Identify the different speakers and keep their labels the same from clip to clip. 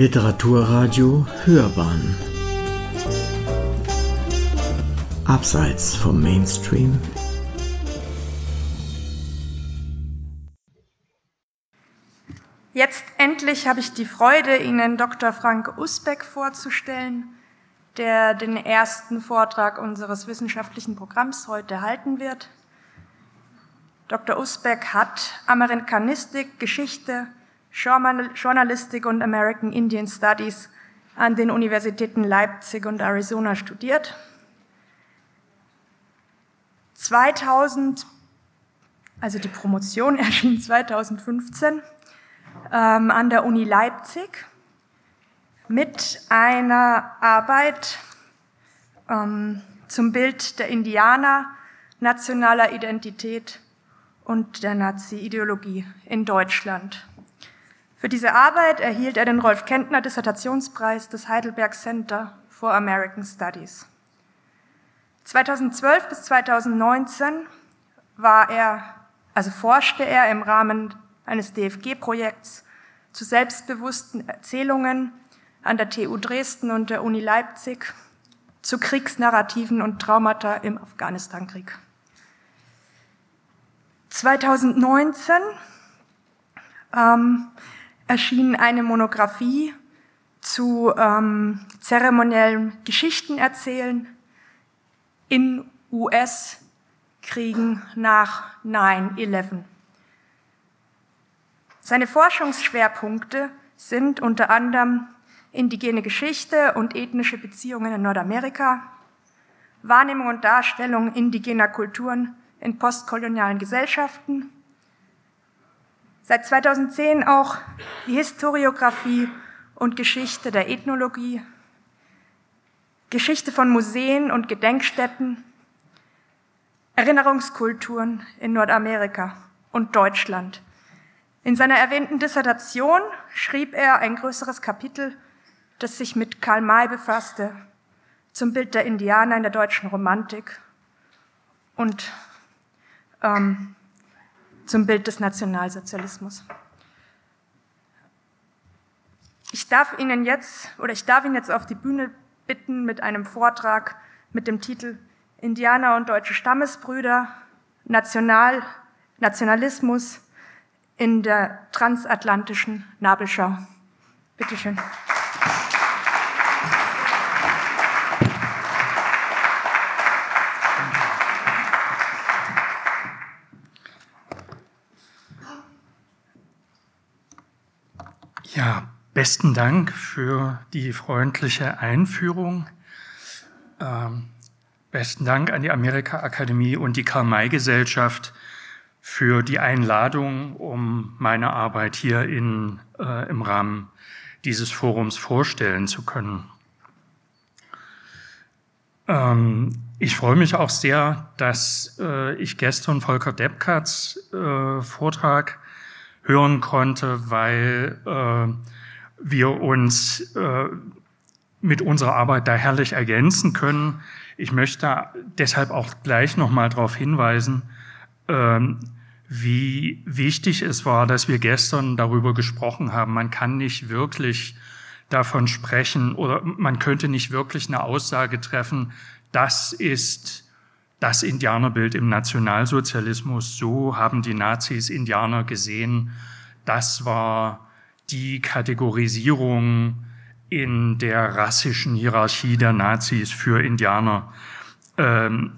Speaker 1: Literaturradio Hörbahn Abseits vom Mainstream
Speaker 2: Jetzt endlich habe ich die Freude, Ihnen Dr. Frank Usbeck vorzustellen, der den ersten Vortrag unseres wissenschaftlichen Programms heute halten wird. Dr. Usbeck hat Amerikanistik, Geschichte, Journalistik und American Indian Studies an den Universitäten Leipzig und Arizona studiert. 2000, also die Promotion erschien 2015 ähm, an der Uni Leipzig mit einer Arbeit ähm, zum Bild der Indianer, nationaler Identität und der Nazi-Ideologie in Deutschland. Für diese Arbeit erhielt er den Rolf Kentner Dissertationspreis des Heidelberg Center for American Studies. 2012 bis 2019 war er, also forschte er im Rahmen eines DFG-Projekts zu selbstbewussten Erzählungen an der TU Dresden und der Uni Leipzig zu Kriegsnarrativen und Traumata im Afghanistan-Krieg. 2019 ähm, erschien eine Monographie zu ähm, zeremoniellem Geschichtenerzählen in US-Kriegen nach 9-11. Seine Forschungsschwerpunkte sind unter anderem indigene Geschichte und ethnische Beziehungen in Nordamerika, Wahrnehmung und Darstellung indigener Kulturen in postkolonialen Gesellschaften, Seit 2010 auch die Historiographie und Geschichte der Ethnologie, Geschichte von Museen und Gedenkstätten, Erinnerungskulturen in Nordamerika und Deutschland. In seiner erwähnten Dissertation schrieb er ein größeres Kapitel, das sich mit Karl May befasste, zum Bild der Indianer in der deutschen Romantik und ähm, zum Bild des Nationalsozialismus. Ich darf Ihnen jetzt oder ich darf Ihnen jetzt auf die Bühne bitten mit einem Vortrag mit dem Titel Indianer und deutsche Stammesbrüder, National, Nationalismus in der transatlantischen Nabelschau. Bitte schön.
Speaker 3: Besten Dank für die freundliche Einführung. Ähm, besten Dank an die Amerika-Akademie und die Karl-May-Gesellschaft für die Einladung, um meine Arbeit hier in, äh, im Rahmen dieses Forums vorstellen zu können. Ähm, ich freue mich auch sehr, dass äh, ich gestern Volker Deppkatz äh, Vortrag hören konnte, weil äh, wir uns äh, mit unserer Arbeit da herrlich ergänzen können. Ich möchte deshalb auch gleich nochmal darauf hinweisen, ähm, wie wichtig es war, dass wir gestern darüber gesprochen haben. Man kann nicht wirklich davon sprechen oder man könnte nicht wirklich eine Aussage treffen, das ist das Indianerbild im Nationalsozialismus, so haben die Nazis Indianer gesehen. Das war die Kategorisierung in der rassischen Hierarchie der Nazis für Indianer. Ähm,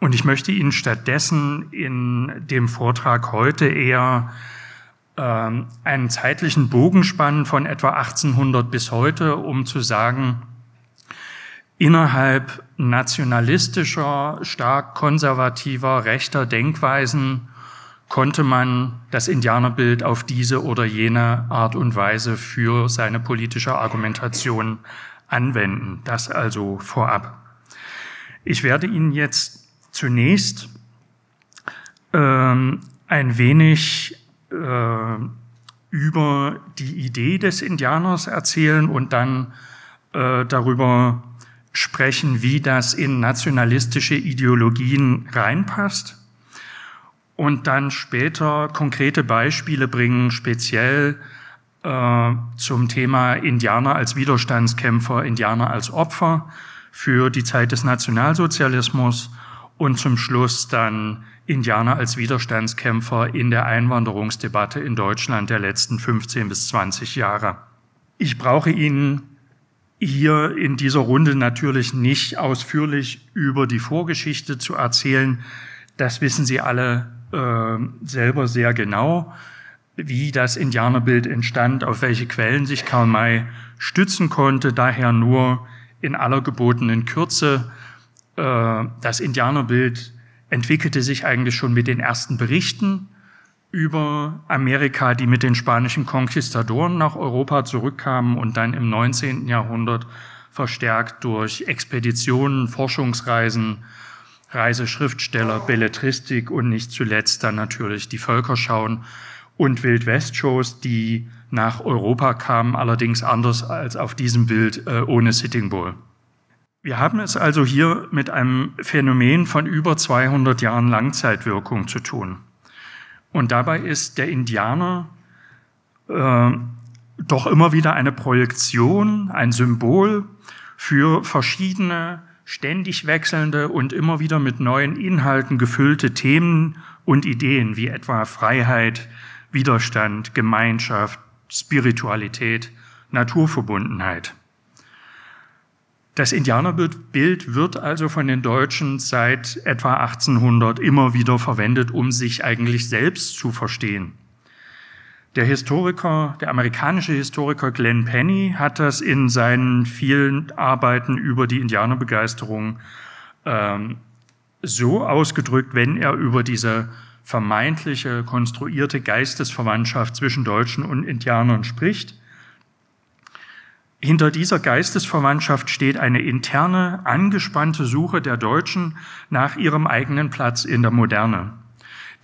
Speaker 3: und ich möchte Ihnen stattdessen in dem Vortrag heute eher ähm, einen zeitlichen Bogen spannen von etwa 1800 bis heute, um zu sagen, innerhalb nationalistischer, stark konservativer, rechter Denkweisen konnte man das Indianerbild auf diese oder jene Art und Weise für seine politische Argumentation anwenden. Das also vorab. Ich werde Ihnen jetzt zunächst ähm, ein wenig äh, über die Idee des Indianers erzählen und dann äh, darüber sprechen, wie das in nationalistische Ideologien reinpasst und dann später konkrete Beispiele bringen, speziell äh, zum Thema Indianer als Widerstandskämpfer, Indianer als Opfer für die Zeit des Nationalsozialismus und zum Schluss dann Indianer als Widerstandskämpfer in der Einwanderungsdebatte in Deutschland der letzten 15 bis 20 Jahre. Ich brauche Ihnen hier in dieser Runde natürlich nicht ausführlich über die Vorgeschichte zu erzählen. Das wissen Sie alle äh, selber sehr genau, wie das Indianerbild entstand, auf welche Quellen sich Karl May stützen konnte. Daher nur in aller gebotenen Kürze. Äh, das Indianerbild entwickelte sich eigentlich schon mit den ersten Berichten über Amerika, die mit den spanischen Konquistadoren nach Europa zurückkamen und dann im 19. Jahrhundert verstärkt durch Expeditionen, Forschungsreisen, Reiseschriftsteller, Belletristik und nicht zuletzt dann natürlich die Völkerschauen und Wildwest-Shows, die nach Europa kamen, allerdings anders als auf diesem Bild äh, ohne Sitting Bull. Wir haben es also hier mit einem Phänomen von über 200 Jahren Langzeitwirkung zu tun. Und dabei ist der Indianer äh, doch immer wieder eine Projektion, ein Symbol für verschiedene, ständig wechselnde und immer wieder mit neuen Inhalten gefüllte Themen und Ideen, wie etwa Freiheit, Widerstand, Gemeinschaft, Spiritualität, Naturverbundenheit. Das Indianerbild wird also von den Deutschen seit etwa 1800 immer wieder verwendet, um sich eigentlich selbst zu verstehen. Der Historiker, der amerikanische Historiker Glenn Penny hat das in seinen vielen Arbeiten über die Indianerbegeisterung ähm, so ausgedrückt, wenn er über diese vermeintliche konstruierte Geistesverwandtschaft zwischen Deutschen und Indianern spricht, hinter dieser Geistesverwandtschaft steht eine interne, angespannte Suche der Deutschen nach ihrem eigenen Platz in der Moderne,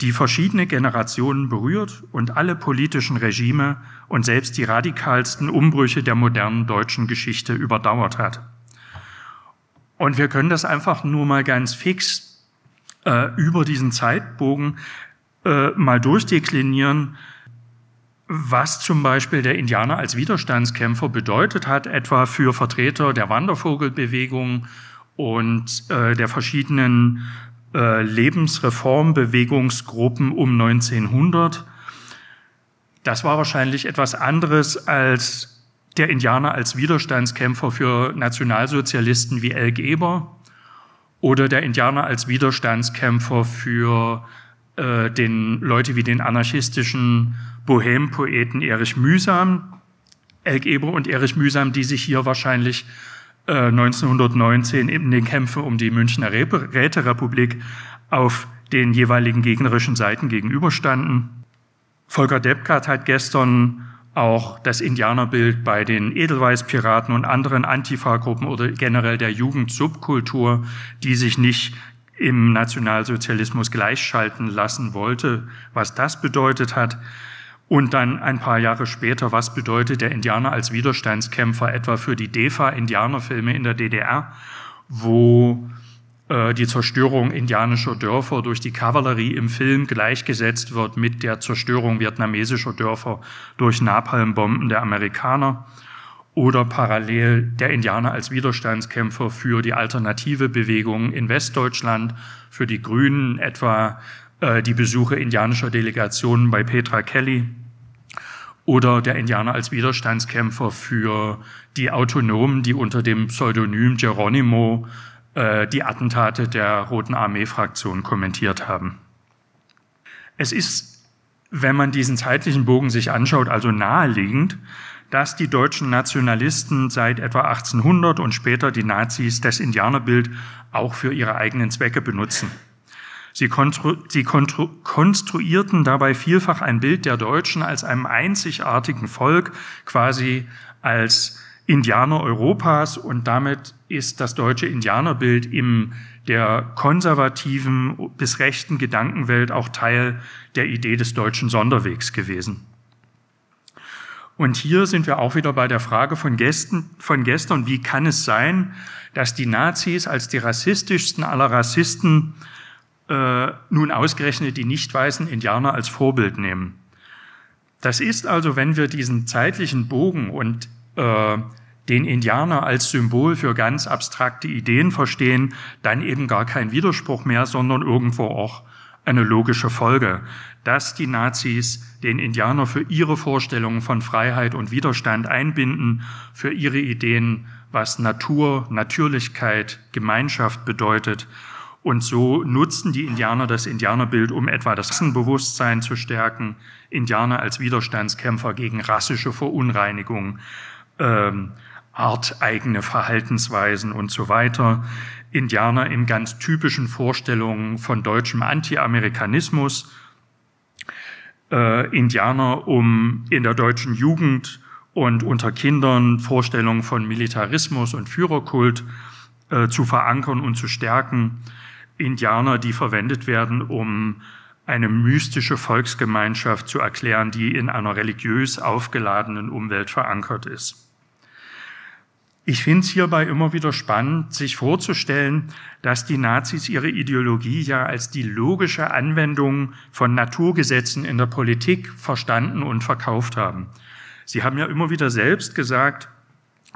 Speaker 3: die verschiedene Generationen berührt und alle politischen Regime und selbst die radikalsten Umbrüche der modernen deutschen Geschichte überdauert hat. Und wir können das einfach nur mal ganz fix äh, über diesen Zeitbogen äh, mal durchdeklinieren, was zum Beispiel der Indianer als Widerstandskämpfer bedeutet hat, etwa für Vertreter der Wandervogelbewegung und äh, der verschiedenen äh, Lebensreformbewegungsgruppen um 1900. Das war wahrscheinlich etwas anderes als der Indianer als Widerstandskämpfer für Nationalsozialisten wie El Geber oder der Indianer als Widerstandskämpfer für äh, den Leute wie den anarchistischen Bohem-Poeten Erich Mühsam, Elk Eber und Erich Mühsam, die sich hier wahrscheinlich 1919 in den Kämpfen um die Münchner Räterepublik auf den jeweiligen gegnerischen Seiten gegenüberstanden. Volker Deppkart hat gestern auch das Indianerbild bei den Edelweißpiraten und anderen Antifa-Gruppen oder generell der Jugendsubkultur, die sich nicht im Nationalsozialismus gleichschalten lassen wollte, was das bedeutet hat. Und dann ein paar Jahre später, was bedeutet der Indianer als Widerstandskämpfer etwa für die DEFA-Indianerfilme in der DDR, wo äh, die Zerstörung indianischer Dörfer durch die Kavallerie im Film gleichgesetzt wird mit der Zerstörung vietnamesischer Dörfer durch Napalmbomben der Amerikaner oder parallel der Indianer als Widerstandskämpfer für die alternative Bewegung in Westdeutschland, für die Grünen etwa äh, die Besuche indianischer Delegationen bei Petra Kelly oder der Indianer als Widerstandskämpfer für die Autonomen, die unter dem Pseudonym Geronimo äh, die Attentate der Roten Armee-Fraktion kommentiert haben. Es ist, wenn man diesen zeitlichen Bogen sich anschaut, also naheliegend, dass die deutschen Nationalisten seit etwa 1800 und später die Nazis das Indianerbild auch für ihre eigenen Zwecke benutzen. Sie, sie konstruierten dabei vielfach ein Bild der Deutschen als einem einzigartigen Volk, quasi als Indianer Europas und damit ist das deutsche Indianerbild in der konservativen bis rechten Gedankenwelt auch Teil der Idee des deutschen Sonderwegs gewesen. Und hier sind wir auch wieder bei der Frage von, Gästen, von gestern, wie kann es sein, dass die Nazis als die rassistischsten aller Rassisten äh, nun ausgerechnet die nicht weißen Indianer als Vorbild nehmen. Das ist also, wenn wir diesen zeitlichen Bogen und äh, den Indianer als Symbol für ganz abstrakte Ideen verstehen, dann eben gar kein Widerspruch mehr, sondern irgendwo auch eine logische Folge, dass die Nazis den Indianer für ihre Vorstellungen von Freiheit und Widerstand einbinden, für ihre Ideen, was Natur, Natürlichkeit, Gemeinschaft bedeutet. Und so nutzten die Indianer das Indianerbild, um etwa das Rassenbewusstsein zu stärken, Indianer als Widerstandskämpfer gegen rassische Verunreinigung, ähm, arteigene Verhaltensweisen und so weiter. Indianer in ganz typischen Vorstellungen von deutschem Anti-Amerikanismus, äh, Indianer, um in der deutschen Jugend und unter Kindern Vorstellungen von Militarismus und Führerkult äh, zu verankern und zu stärken. Indianer, die verwendet werden, um eine mystische Volksgemeinschaft zu erklären, die in einer religiös aufgeladenen Umwelt verankert ist. Ich finde es hierbei immer wieder spannend, sich vorzustellen, dass die Nazis ihre Ideologie ja als die logische Anwendung von Naturgesetzen in der Politik verstanden und verkauft haben. Sie haben ja immer wieder selbst gesagt,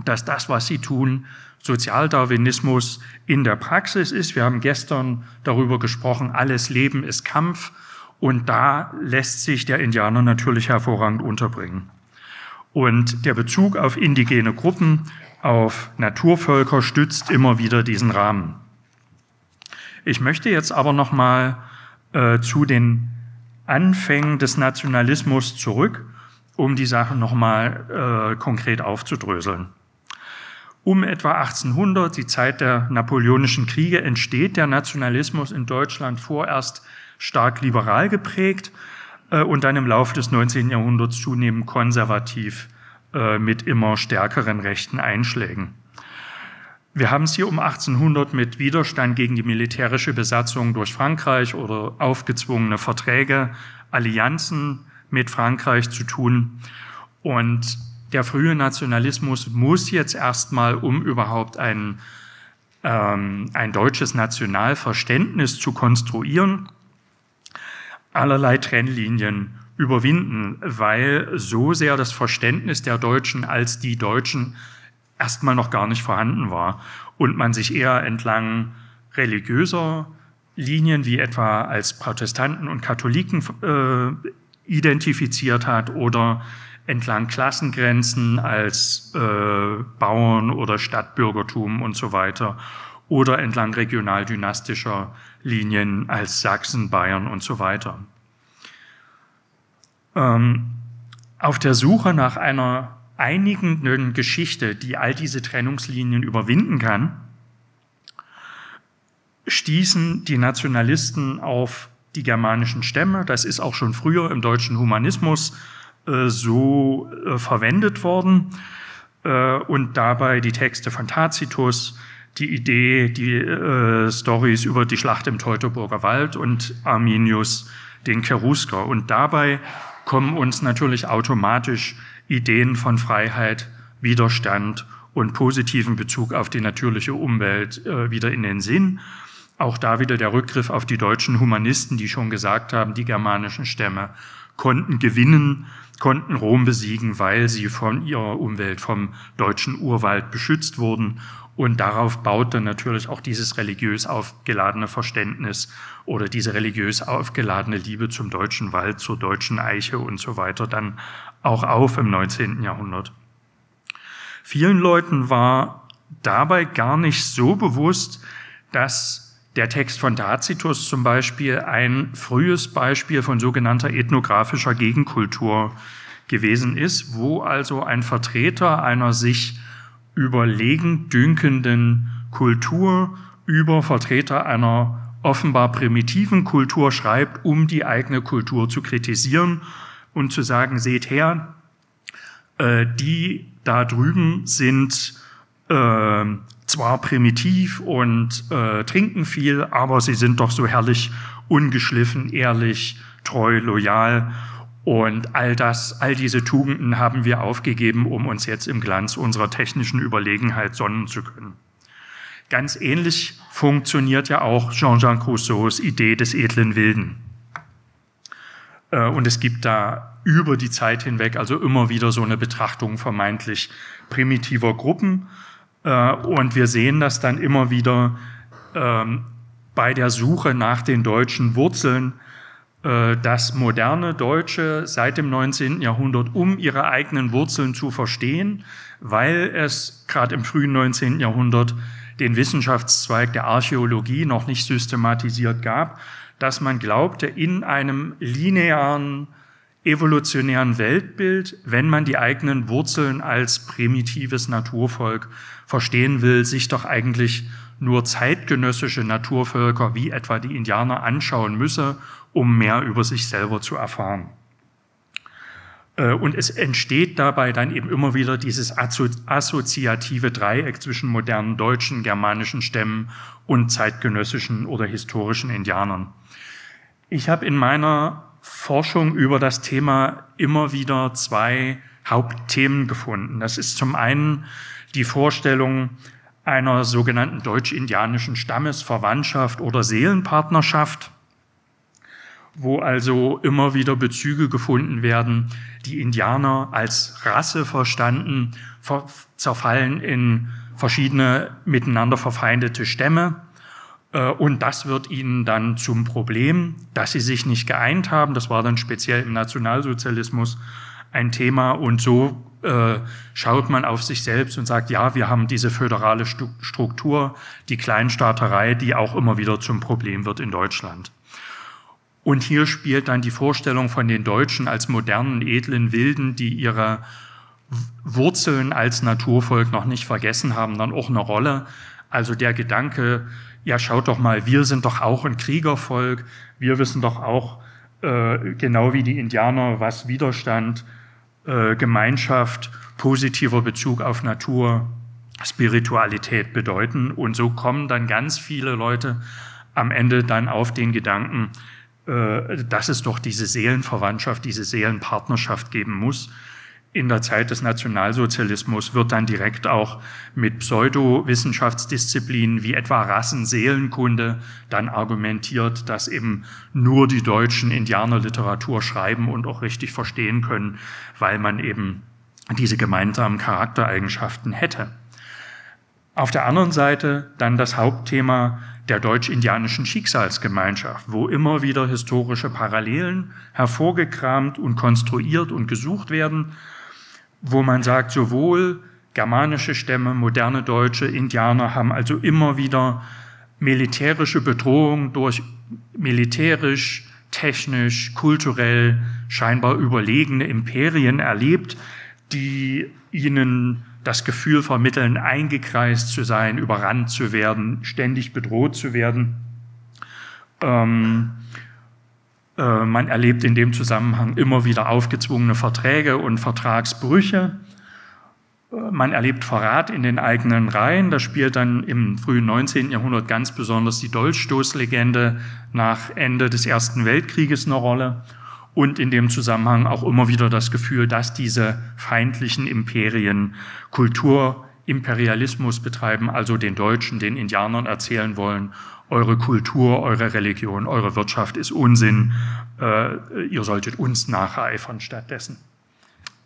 Speaker 3: dass das, was sie tun, Sozialdarwinismus in der Praxis ist. Wir haben gestern darüber gesprochen, alles Leben ist Kampf und da lässt sich der Indianer natürlich hervorragend unterbringen. Und der Bezug auf indigene Gruppen auf Naturvölker stützt immer wieder diesen Rahmen. Ich möchte jetzt aber noch mal äh, zu den Anfängen des Nationalismus zurück, um die Sache noch mal äh, konkret aufzudröseln. Um etwa 1800, die Zeit der napoleonischen Kriege, entsteht der Nationalismus in Deutschland vorerst stark liberal geprägt äh, und dann im Laufe des 19. Jahrhunderts zunehmend konservativ äh, mit immer stärkeren rechten Einschlägen. Wir haben es hier um 1800 mit Widerstand gegen die militärische Besatzung durch Frankreich oder aufgezwungene Verträge, Allianzen mit Frankreich zu tun. Und der frühe Nationalismus muss jetzt erstmal, um überhaupt ein, ähm, ein deutsches Nationalverständnis zu konstruieren, allerlei Trennlinien überwinden, weil so sehr das Verständnis der Deutschen als die Deutschen erstmal noch gar nicht vorhanden war und man sich eher entlang religiöser Linien wie etwa als Protestanten und Katholiken äh, identifiziert hat oder entlang Klassengrenzen als äh, Bauern oder Stadtbürgertum und so weiter oder entlang regional-dynastischer Linien als Sachsen, Bayern und so weiter. Ähm, auf der Suche nach einer einigenden Geschichte, die all diese Trennungslinien überwinden kann, stießen die Nationalisten auf die germanischen Stämme. Das ist auch schon früher im deutschen Humanismus so äh, verwendet worden. Äh, und dabei die Texte von Tacitus, die Idee, die äh, Stories über die Schlacht im Teutoburger Wald und Arminius den Cherusker. Und dabei kommen uns natürlich automatisch Ideen von Freiheit, Widerstand und positiven Bezug auf die natürliche Umwelt äh, wieder in den Sinn. Auch da wieder der Rückgriff auf die deutschen Humanisten, die schon gesagt haben, die germanischen Stämme konnten gewinnen, konnten Rom besiegen, weil sie von ihrer Umwelt, vom deutschen Urwald beschützt wurden und darauf baut dann natürlich auch dieses religiös aufgeladene Verständnis oder diese religiös aufgeladene Liebe zum deutschen Wald, zur deutschen Eiche und so weiter dann auch auf im 19. Jahrhundert. Vielen Leuten war dabei gar nicht so bewusst, dass der Text von Tacitus zum Beispiel ein frühes Beispiel von sogenannter ethnografischer Gegenkultur gewesen ist, wo also ein Vertreter einer sich überlegen dünkenden Kultur über Vertreter einer offenbar primitiven Kultur schreibt, um die eigene Kultur zu kritisieren und zu sagen, seht her, äh, die da drüben sind äh, zwar primitiv und äh, trinken viel, aber sie sind doch so herrlich ungeschliffen, ehrlich, treu, loyal und all das, all diese Tugenden haben wir aufgegeben, um uns jetzt im Glanz unserer technischen Überlegenheit sonnen zu können. Ganz ähnlich funktioniert ja auch Jean-Jacques Rousseaus Idee des edlen Wilden. Äh, und es gibt da über die Zeit hinweg also immer wieder so eine Betrachtung vermeintlich primitiver Gruppen. Äh, und wir sehen das dann immer wieder ähm, bei der Suche nach den deutschen Wurzeln, äh, dass moderne Deutsche seit dem 19. Jahrhundert, um ihre eigenen Wurzeln zu verstehen, weil es gerade im frühen 19. Jahrhundert den Wissenschaftszweig der Archäologie noch nicht systematisiert gab, dass man glaubte, in einem linearen evolutionären Weltbild, wenn man die eigenen Wurzeln als primitives Naturvolk verstehen will, sich doch eigentlich nur zeitgenössische Naturvölker wie etwa die Indianer anschauen müsse, um mehr über sich selber zu erfahren. Äh, und es entsteht dabei dann eben immer wieder dieses assoziative Dreieck zwischen modernen deutschen, germanischen Stämmen und zeitgenössischen oder historischen Indianern. Ich habe in meiner Forschung über das Thema immer wieder zwei Hauptthemen gefunden. Das ist zum einen die Vorstellung einer sogenannten deutsch-indianischen Stammesverwandtschaft oder Seelenpartnerschaft, wo also immer wieder Bezüge gefunden werden, die Indianer als Rasse verstanden, zerfallen in verschiedene miteinander verfeindete Stämme. Äh, und das wird ihnen dann zum Problem, dass sie sich nicht geeint haben. Das war dann speziell im Nationalsozialismus ein Thema. Und so äh, schaut man auf sich selbst und sagt, ja, wir haben diese föderale Struktur, die Kleinstaaterei, die auch immer wieder zum Problem wird in Deutschland. Und hier spielt dann die Vorstellung von den Deutschen als modernen, edlen Wilden, die ihre Wurzeln als Naturvolk noch nicht vergessen haben, dann auch eine Rolle. Also der Gedanke, ja, schaut doch mal, wir sind doch auch ein Kriegervolk, wir wissen doch auch äh, genau wie die Indianer, was Widerstand, äh, Gemeinschaft, positiver Bezug auf Natur, Spiritualität bedeuten. Und so kommen dann ganz viele Leute am Ende dann auf den Gedanken, äh, dass es doch diese Seelenverwandtschaft, diese Seelenpartnerschaft geben muss. In der Zeit des Nationalsozialismus wird dann direkt auch mit Pseudowissenschaftsdisziplinen wie etwa Rassenseelenkunde dann argumentiert, dass eben nur die Deutschen Indianerliteratur schreiben und auch richtig verstehen können, weil man eben diese gemeinsamen Charaktereigenschaften hätte. Auf der anderen Seite dann das Hauptthema der deutsch-indianischen Schicksalsgemeinschaft, wo immer wieder historische Parallelen hervorgekramt und konstruiert und gesucht werden, wo man sagt, sowohl germanische Stämme, moderne Deutsche, Indianer haben also immer wieder militärische Bedrohung durch militärisch, technisch, kulturell scheinbar überlegene Imperien erlebt, die ihnen das Gefühl vermitteln, eingekreist zu sein, überrannt zu werden, ständig bedroht zu werden. Ähm, äh, man erlebt in dem Zusammenhang immer wieder aufgezwungene Verträge und Vertragsbrüche. Äh, man erlebt Verrat in den eigenen Reihen. Da spielt dann im frühen 19. Jahrhundert ganz besonders die Dolchstoßlegende nach Ende des Ersten Weltkrieges eine Rolle und in dem Zusammenhang auch immer wieder das Gefühl, dass diese feindlichen Imperien Kulturimperialismus betreiben, also den Deutschen, den Indianern erzählen wollen, eure Kultur, eure Religion, eure Wirtschaft ist Unsinn, äh, ihr solltet uns nacheifern stattdessen.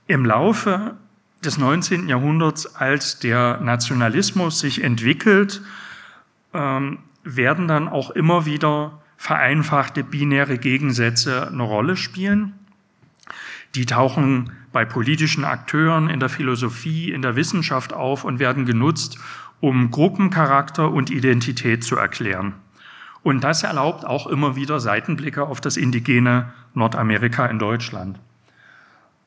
Speaker 3: Im Laufe des 19. Jahrhunderts, als der Nationalismus sich entwickelt, ähm, werden dann auch immer wieder vereinfachte binäre Gegensätze eine Rolle spielen. Die tauchen bei politischen Akteuren in der Philosophie, in der Wissenschaft auf und werden genutzt, um Gruppencharakter und Identität zu erklären. Und das erlaubt auch immer wieder Seitenblicke auf das indigene Nordamerika in Deutschland.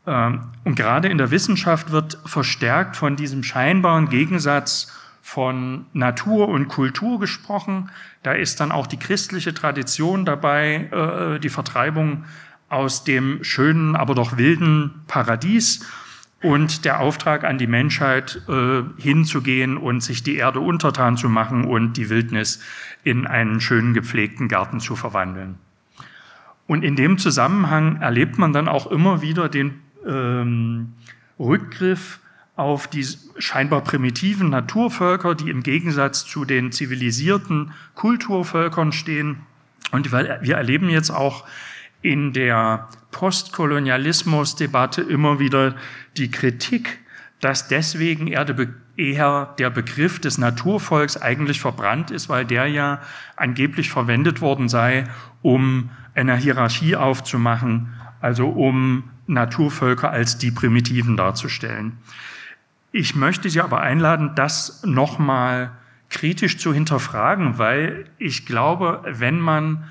Speaker 3: Ähm, und gerade in der Wissenschaft wird verstärkt von diesem scheinbaren Gegensatz von Natur und Kultur gesprochen. Da ist dann auch die christliche Tradition dabei, äh, die Vertreibung aus dem schönen, aber doch wilden Paradies und der Auftrag an die Menschheit äh, hinzugehen und sich die Erde untertan zu machen und die Wildnis in einen schönen gepflegten Garten zu verwandeln. Und in dem Zusammenhang erlebt man dann auch immer wieder den ähm, Rückgriff auf die scheinbar primitiven Naturvölker, die im Gegensatz zu den zivilisierten Kulturvölkern stehen. Und wir erleben jetzt auch in der Postkolonialismusdebatte immer wieder die Kritik, dass deswegen eher der, eher der Begriff des Naturvolks eigentlich verbrannt ist, weil der ja angeblich verwendet worden sei, um eine Hierarchie aufzumachen, also um Naturvölker als die Primitiven darzustellen. Ich möchte Sie aber einladen, das nochmal kritisch zu hinterfragen, weil ich glaube, wenn man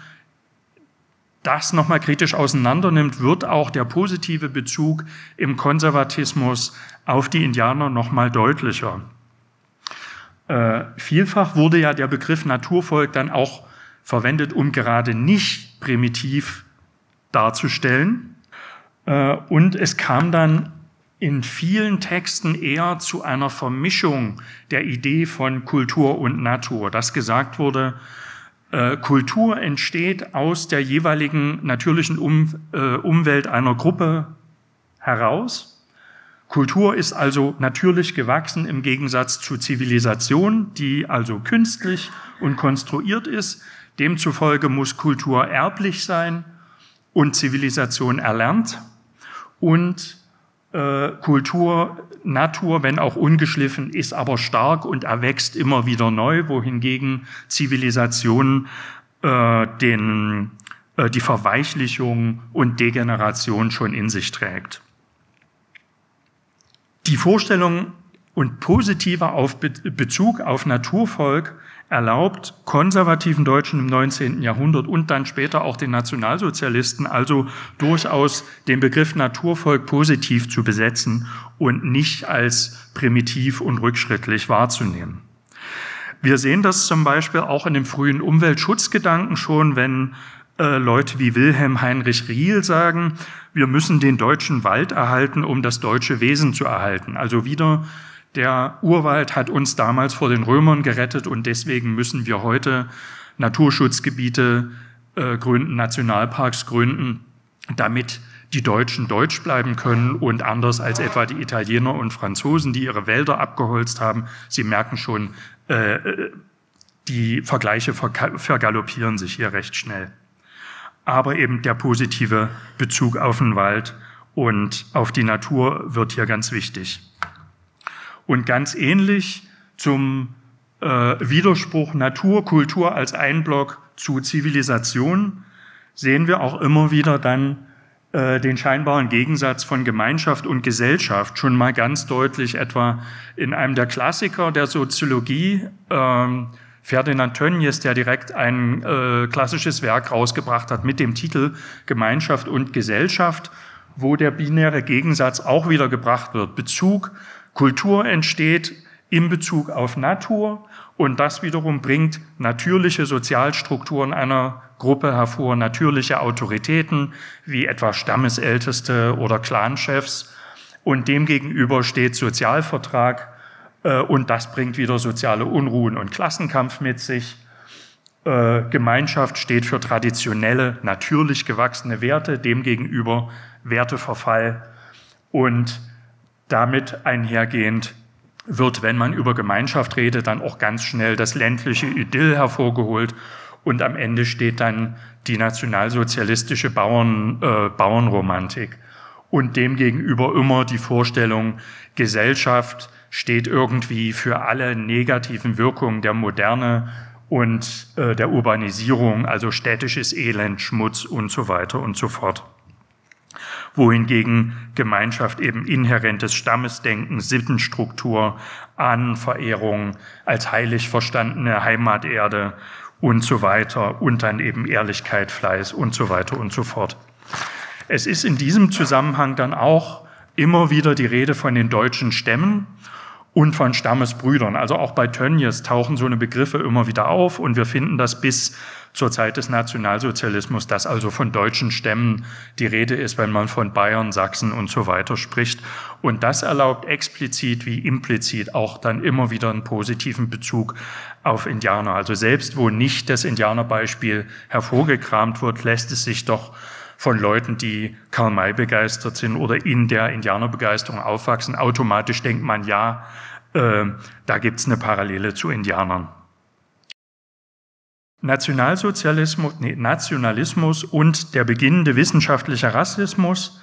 Speaker 3: das nochmal kritisch auseinandernimmt, wird auch der positive Bezug im Konservatismus auf die Indianer nochmal deutlicher. Äh, vielfach wurde ja der Begriff Naturvolk dann auch verwendet, um gerade nicht primitiv darzustellen. Äh, und es kam dann in vielen Texten eher zu einer Vermischung der Idee von Kultur und Natur, dass gesagt wurde, Kultur entsteht aus der jeweiligen natürlichen um, äh, Umwelt einer Gruppe heraus. Kultur ist also natürlich gewachsen im Gegensatz zu Zivilisation, die also künstlich und konstruiert ist. Demzufolge muss Kultur erblich sein und Zivilisation erlernt. Und äh, Kultur, Natur, wenn auch ungeschliffen, ist aber stark und erwächst immer wieder neu, wohingegen Zivilisation äh, den, äh, die Verweichlichung und Degeneration schon in sich trägt. Die Vorstellung und positiver Bezug auf Naturvolk erlaubt konservativen Deutschen im 19. Jahrhundert und dann später auch den Nationalsozialisten also durchaus den Begriff Naturvolk positiv zu besetzen und nicht als primitiv und rückschrittlich wahrzunehmen. Wir sehen das zum Beispiel auch in dem frühen Umweltschutzgedanken schon, wenn äh, Leute wie Wilhelm Heinrich Riehl sagen, wir müssen den deutschen Wald erhalten, um das deutsche Wesen zu erhalten. Also wieder der Urwald hat uns damals vor den Römern gerettet und deswegen müssen wir heute Naturschutzgebiete äh, gründen, Nationalparks gründen, damit die Deutschen deutsch bleiben können und anders als etwa die Italiener und Franzosen, die ihre Wälder abgeholzt haben. Sie merken schon, äh, äh die Vergleiche vergaloppieren sich hier recht schnell. Aber eben der positive Bezug auf den Wald und auf die Natur wird hier ganz wichtig. Und ganz ähnlich zum äh, Widerspruch Natur, Kultur als Einblock zu Zivilisation sehen wir auch immer wieder dann äh, den scheinbaren Gegensatz von Gemeinschaft und Gesellschaft schon mal ganz deutlich etwa in einem der Klassiker der Soziologie, ähm, Ferdinand Tönnies, der direkt ein äh, klassisches Werk rausgebracht hat mit dem Titel Gemeinschaft und Gesellschaft, wo der binäre Gegensatz auch wieder gebracht wird. Bezug Kultur entsteht in Bezug auf Natur und das wiederum bringt natürliche Sozialstrukturen einer Gruppe hervor, natürliche Autoritäten wie etwa Stammesälteste oder Clanchefs und demgegenüber steht Sozialvertrag äh, und das bringt wieder soziale Unruhen und Klassenkampf mit sich. Äh, Gemeinschaft steht für traditionelle, natürlich gewachsene Werte, demgegenüber Werteverfall und damit einhergehend wird, wenn man über Gemeinschaft redet, dann auch ganz schnell das ländliche Idyll hervorgeholt und am Ende steht dann die nationalsozialistische Bauern, äh, Bauernromantik. Und demgegenüber immer die Vorstellung, Gesellschaft steht irgendwie für alle negativen Wirkungen der Moderne und äh, der Urbanisierung, also städtisches Elend, Schmutz und so weiter und so fort wohingegen Gemeinschaft eben inhärentes Stammesdenken, Sittenstruktur, Ahnenverehrung als heilig verstandene Heimaterde und so weiter und dann eben Ehrlichkeit, Fleiß und so weiter und so fort. Es ist in diesem Zusammenhang dann auch immer wieder die Rede von den deutschen Stämmen und von Stammesbrüdern. Also auch bei Tönnies tauchen so eine Begriffe immer wieder auf und wir finden das bis zur Zeit des Nationalsozialismus, dass also von deutschen Stämmen die Rede ist, wenn man von Bayern, Sachsen und so weiter spricht. Und das erlaubt explizit wie implizit auch dann immer wieder einen positiven Bezug auf Indianer. Also selbst wo nicht das Indianerbeispiel hervorgekramt wird, lässt es sich doch von Leuten, die Karl May begeistert sind oder in der Indianerbegeisterung aufwachsen, automatisch denkt man, ja, äh, da gibt's eine Parallele zu Indianern. Nationalsozialismus, nee, Nationalismus und der beginnende wissenschaftliche Rassismus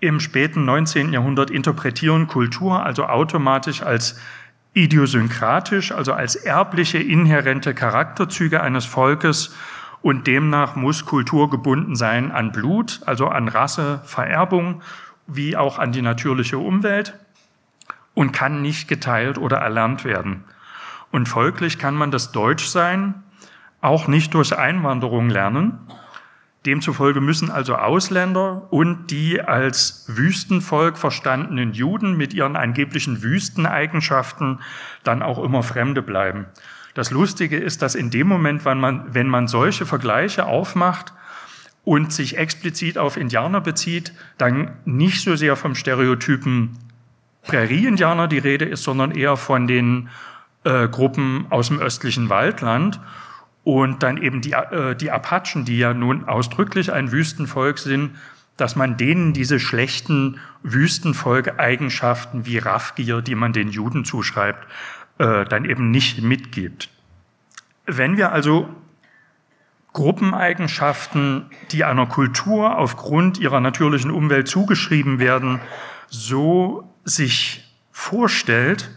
Speaker 3: im späten 19. Jahrhundert interpretieren Kultur also automatisch als idiosynkratisch, also als erbliche, inhärente Charakterzüge eines Volkes und demnach muss Kultur gebunden sein an Blut, also an Rasse, Vererbung, wie auch an die natürliche Umwelt und kann nicht geteilt oder erlernt werden. Und folglich kann man das Deutschsein auch nicht durch Einwanderung lernen. Demzufolge müssen also Ausländer und die als Wüstenvolk verstandenen Juden mit ihren angeblichen Wüsteneigenschaften dann auch immer Fremde bleiben. Das Lustige ist, dass in dem Moment, wenn man, wenn man solche Vergleiche aufmacht und sich explizit auf Indianer bezieht, dann nicht so sehr vom Stereotypen Prärie-Indianer die Rede ist, sondern eher von den äh, Gruppen aus dem östlichen Waldland und dann eben die, äh, die Apachen, die ja nun ausdrücklich ein Wüstenvolk sind, dass man denen diese schlechten Wüstenvolk-Eigenschaften wie Raffgier, die man den Juden zuschreibt, äh, dann eben nicht mitgibt. Wenn wir also Gruppeneigenschaften, die einer Kultur aufgrund ihrer natürlichen Umwelt zugeschrieben werden, so sich vorstellt,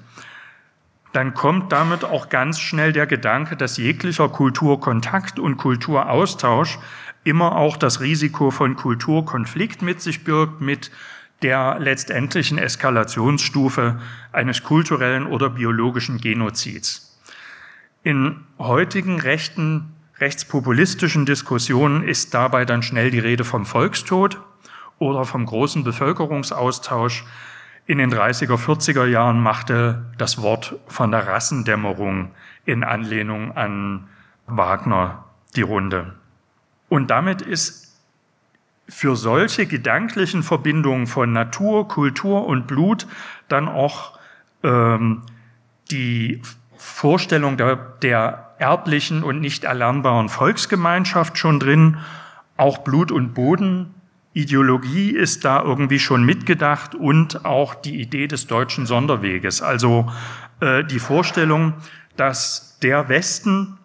Speaker 3: dann kommt damit auch ganz schnell der Gedanke, dass jeglicher Kulturkontakt und Kulturaustausch immer auch das Risiko von Kulturkonflikt mit sich birgt, mit der letztendlichen Eskalationsstufe eines kulturellen oder biologischen Genozids. In heutigen rechten, rechtspopulistischen Diskussionen ist dabei dann schnell die Rede vom Volkstod oder vom großen Bevölkerungsaustausch. In den 30er, 40er Jahren machte das Wort von der Rassendämmerung in Anlehnung an Wagner die Runde. Und damit ist für solche gedanklichen Verbindungen von Natur, Kultur und Blut dann auch ähm, die Vorstellung der, der erblichen und nicht erlernbaren Volksgemeinschaft schon drin. Auch Blut und Boden, Ideologie ist da irgendwie schon mitgedacht und auch die Idee des deutschen Sonderweges. Also äh, die Vorstellung, dass der Westen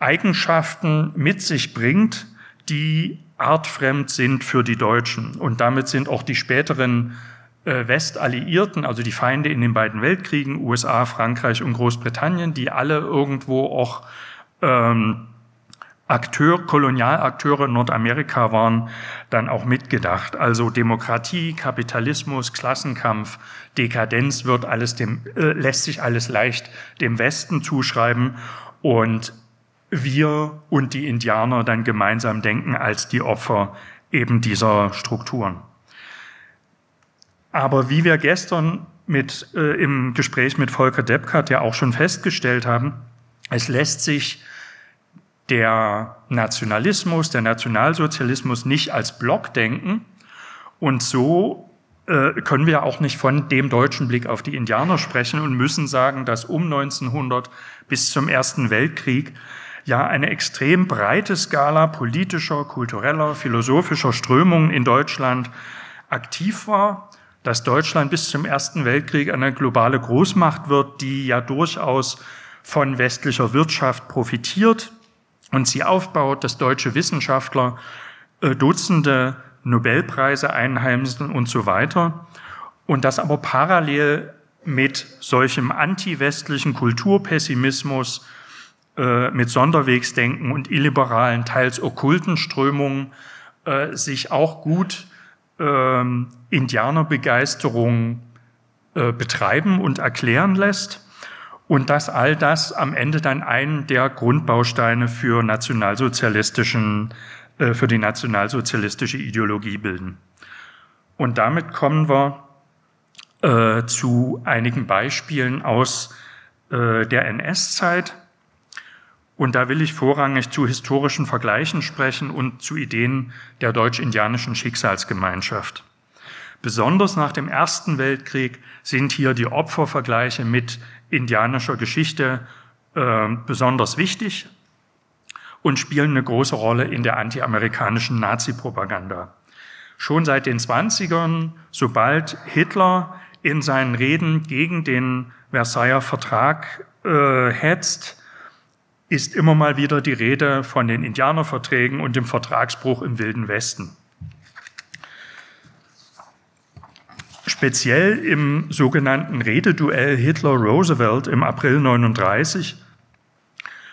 Speaker 3: Eigenschaften mit sich bringt, die artfremd sind für die Deutschen. Und damit sind auch die späteren äh, Westalliierten, also die Feinde in den beiden Weltkriegen, USA, Frankreich und Großbritannien, die alle irgendwo auch ähm, Akteur, Kolonialakteure in Nordamerika waren, dann auch mitgedacht. Also Demokratie, Kapitalismus, Klassenkampf, Dekadenz wird alles dem, äh, lässt sich alles leicht dem Westen zuschreiben und wir und die Indianer dann gemeinsam denken als die Opfer eben dieser Strukturen. Aber wie wir gestern mit, äh, im Gespräch mit Volker Deppkart ja auch schon festgestellt haben, es lässt sich der Nationalismus, der Nationalsozialismus nicht als Block denken. Und so äh, können wir auch nicht von dem deutschen Blick auf die Indianer sprechen und müssen sagen, dass um 1900 bis zum Ersten Weltkrieg ja eine extrem breite Skala politischer, kultureller, philosophischer Strömungen in Deutschland aktiv war, dass Deutschland bis zum Ersten Weltkrieg eine globale Großmacht wird, die ja durchaus von westlicher Wirtschaft profitiert und sie aufbaut, dass deutsche Wissenschaftler äh, Dutzende Nobelpreise einheimsen und so weiter. Und das aber parallel mit solchem anti-westlichen Kulturpessimismus äh, mit Sonderwegsdenken und illiberalen, teils okkulten Strömungen äh, sich auch gut ähm, Indianerbegeisterung äh, betreiben und erklären lässt und dass all das am Ende dann einen der Grundbausteine für nationalsozialistischen, äh, für die nationalsozialistische Ideologie bilden. Und damit kommen wir äh, zu einigen Beispielen aus äh, der NS-Zeit. Und da will ich vorrangig zu historischen Vergleichen sprechen und zu Ideen der deutsch-indianischen Schicksalsgemeinschaft. Besonders nach dem Ersten Weltkrieg sind hier die Opfervergleiche mit indianischer Geschichte äh, besonders wichtig und spielen eine große Rolle in der antiamerikanischen Nazi-Propaganda. Schon seit den 20ern, sobald Hitler in seinen Reden gegen den Versailler Vertrag äh, hetzt, ist immer mal wieder die Rede von den Indianerverträgen und dem Vertragsbruch im Wilden Westen. Speziell im sogenannten Rededuell Hitler-Roosevelt im April 39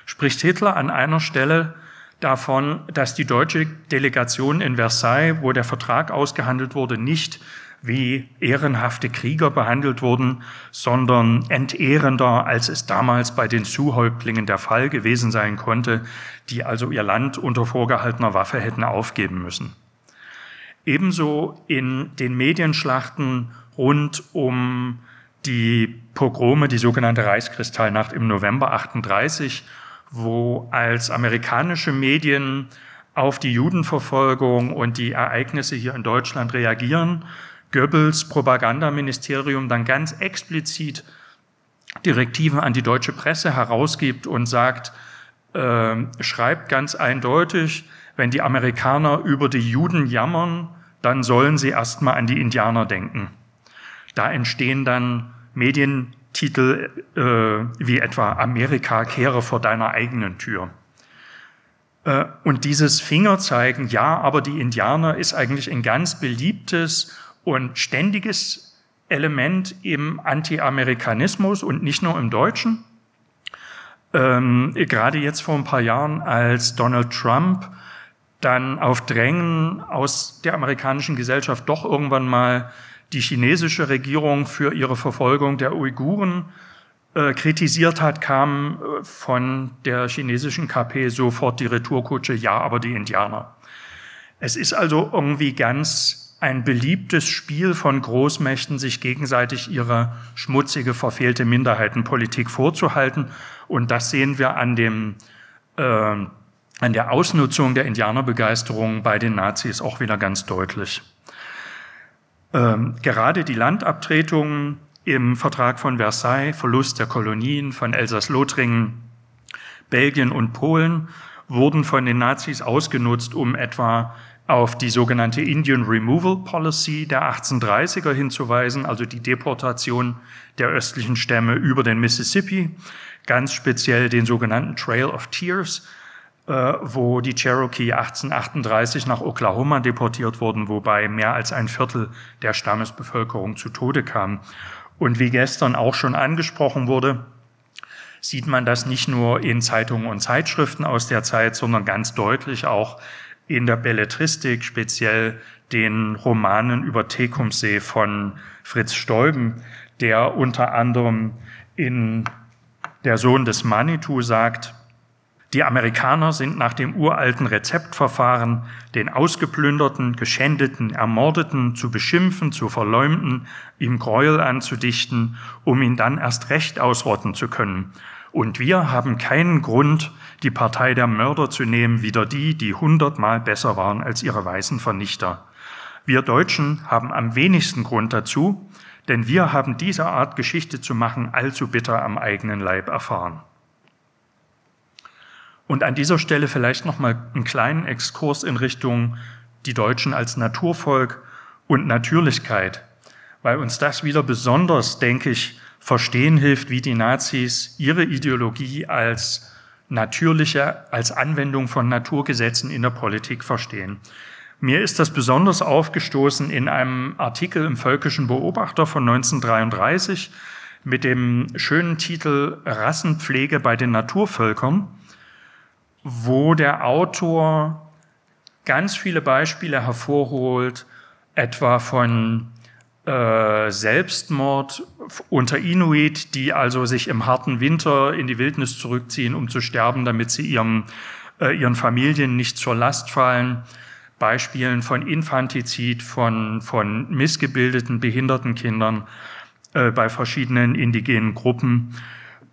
Speaker 3: spricht Hitler an einer Stelle davon, dass die deutsche Delegation in Versailles, wo der Vertrag ausgehandelt wurde, nicht wie ehrenhafte Krieger behandelt wurden, sondern entehrender, als es damals bei den Sioux-Häuptlingen der Fall gewesen sein konnte, die also ihr Land unter vorgehaltener Waffe hätten aufgeben müssen. Ebenso in den Medienschlachten rund um die Pogrome, die sogenannte Reichskristallnacht im November 38, wo als amerikanische Medien auf die Judenverfolgung und die Ereignisse hier in Deutschland reagieren, Goebbels Propagandaministerium dann ganz explizit Direktiven an die deutsche Presse herausgibt und sagt, äh, schreibt ganz eindeutig, wenn die Amerikaner über die Juden jammern, dann sollen sie erstmal an die Indianer denken. Da entstehen dann Medientitel äh, wie etwa Amerika kehre vor deiner eigenen Tür. Äh, und dieses Fingerzeigen, ja, aber die Indianer ist eigentlich ein ganz beliebtes und ständiges Element im Anti-Amerikanismus und nicht nur im Deutschen. Ähm, gerade jetzt vor ein paar Jahren, als Donald Trump dann auf Drängen aus der amerikanischen Gesellschaft doch irgendwann mal die chinesische Regierung für ihre Verfolgung der Uiguren äh, kritisiert hat, kam äh, von der chinesischen KP sofort die Retourkutsche, ja, aber die Indianer. Es ist also irgendwie ganz ein beliebtes Spiel von Großmächten, sich gegenseitig ihre schmutzige, verfehlte Minderheitenpolitik vorzuhalten. Und das sehen wir an, dem, äh, an der Ausnutzung der Indianerbegeisterung bei den Nazis auch wieder ganz deutlich. Ähm, gerade die Landabtretungen im Vertrag von Versailles, Verlust der Kolonien von Elsass-Lothringen, Belgien und Polen wurden von den Nazis ausgenutzt, um etwa auf die sogenannte Indian Removal Policy der 1830er hinzuweisen, also die Deportation der östlichen Stämme über den Mississippi, ganz speziell den sogenannten Trail of Tears, wo die Cherokee 1838 nach Oklahoma deportiert wurden, wobei mehr als ein Viertel der Stammesbevölkerung zu Tode kam. Und wie gestern auch schon angesprochen wurde, sieht man das nicht nur in Zeitungen und Zeitschriften aus der Zeit, sondern ganz deutlich auch in der Belletristik, speziell den Romanen über Tecumseh von Fritz Stolben, der unter anderem in Der Sohn des Manitou sagt, die Amerikaner sind nach dem uralten Rezeptverfahren, den ausgeplünderten, geschändeten, ermordeten zu beschimpfen, zu verleumden, ihm Gräuel anzudichten, um ihn dann erst recht ausrotten zu können. Und wir haben keinen Grund, die Partei der Mörder zu nehmen, wieder die, die hundertmal besser waren als ihre weißen Vernichter. Wir Deutschen haben am wenigsten Grund dazu, denn wir haben diese Art Geschichte zu machen allzu bitter am eigenen Leib erfahren. Und an dieser Stelle vielleicht noch mal einen kleinen Exkurs in Richtung die Deutschen als Naturvolk und Natürlichkeit, weil uns das wieder besonders, denke ich, verstehen hilft, wie die Nazis ihre Ideologie als natürliche, als Anwendung von Naturgesetzen in der Politik verstehen. Mir ist das besonders aufgestoßen in einem Artikel im Völkischen Beobachter von 1933 mit dem schönen Titel Rassenpflege bei den Naturvölkern, wo der Autor ganz viele Beispiele hervorholt, etwa von äh, Selbstmord unter Inuit, die also sich im harten Winter in die Wildnis zurückziehen, um zu sterben, damit sie ihrem, äh, ihren Familien nicht zur Last fallen. Beispielen von Infantizid, von, von missgebildeten, behinderten Kindern äh, bei verschiedenen indigenen Gruppen.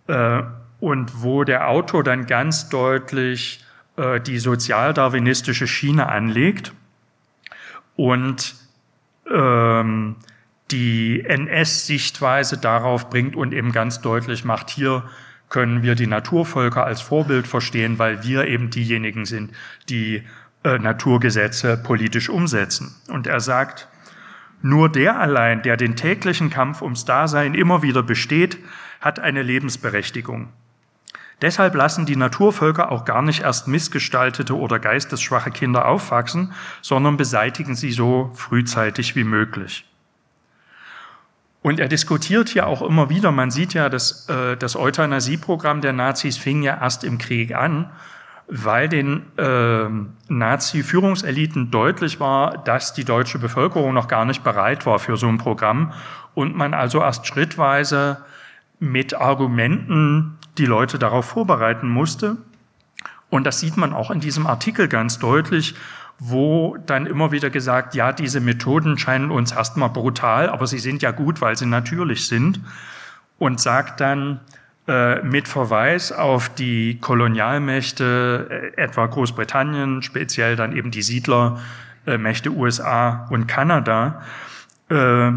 Speaker 3: Äh, und wo der Autor dann ganz deutlich äh, die sozialdarwinistische Schiene anlegt und ähm, die NS-Sichtweise darauf bringt und eben ganz deutlich macht, hier können wir die Naturvölker als Vorbild verstehen, weil wir eben diejenigen sind, die äh, Naturgesetze politisch umsetzen. Und er sagt, nur der allein, der den täglichen Kampf ums Dasein immer wieder besteht, hat eine Lebensberechtigung. Deshalb lassen die Naturvölker auch gar nicht erst missgestaltete oder geistesschwache Kinder aufwachsen, sondern beseitigen sie so frühzeitig wie möglich. Und er diskutiert hier auch immer wieder, man sieht ja, dass äh, das Euthanasieprogramm der Nazis fing ja erst im Krieg an, weil den äh, Nazi-Führungseliten deutlich war, dass die deutsche Bevölkerung noch gar nicht bereit war für so ein Programm und man also erst schrittweise mit Argumenten die Leute darauf vorbereiten musste. Und das sieht man auch in diesem Artikel ganz deutlich, wo dann immer wieder gesagt, ja, diese Methoden scheinen uns erstmal brutal, aber sie sind ja gut, weil sie natürlich sind. Und sagt dann äh, mit Verweis auf die Kolonialmächte, äh, etwa Großbritannien, speziell dann eben die Siedlermächte äh, USA und Kanada, äh,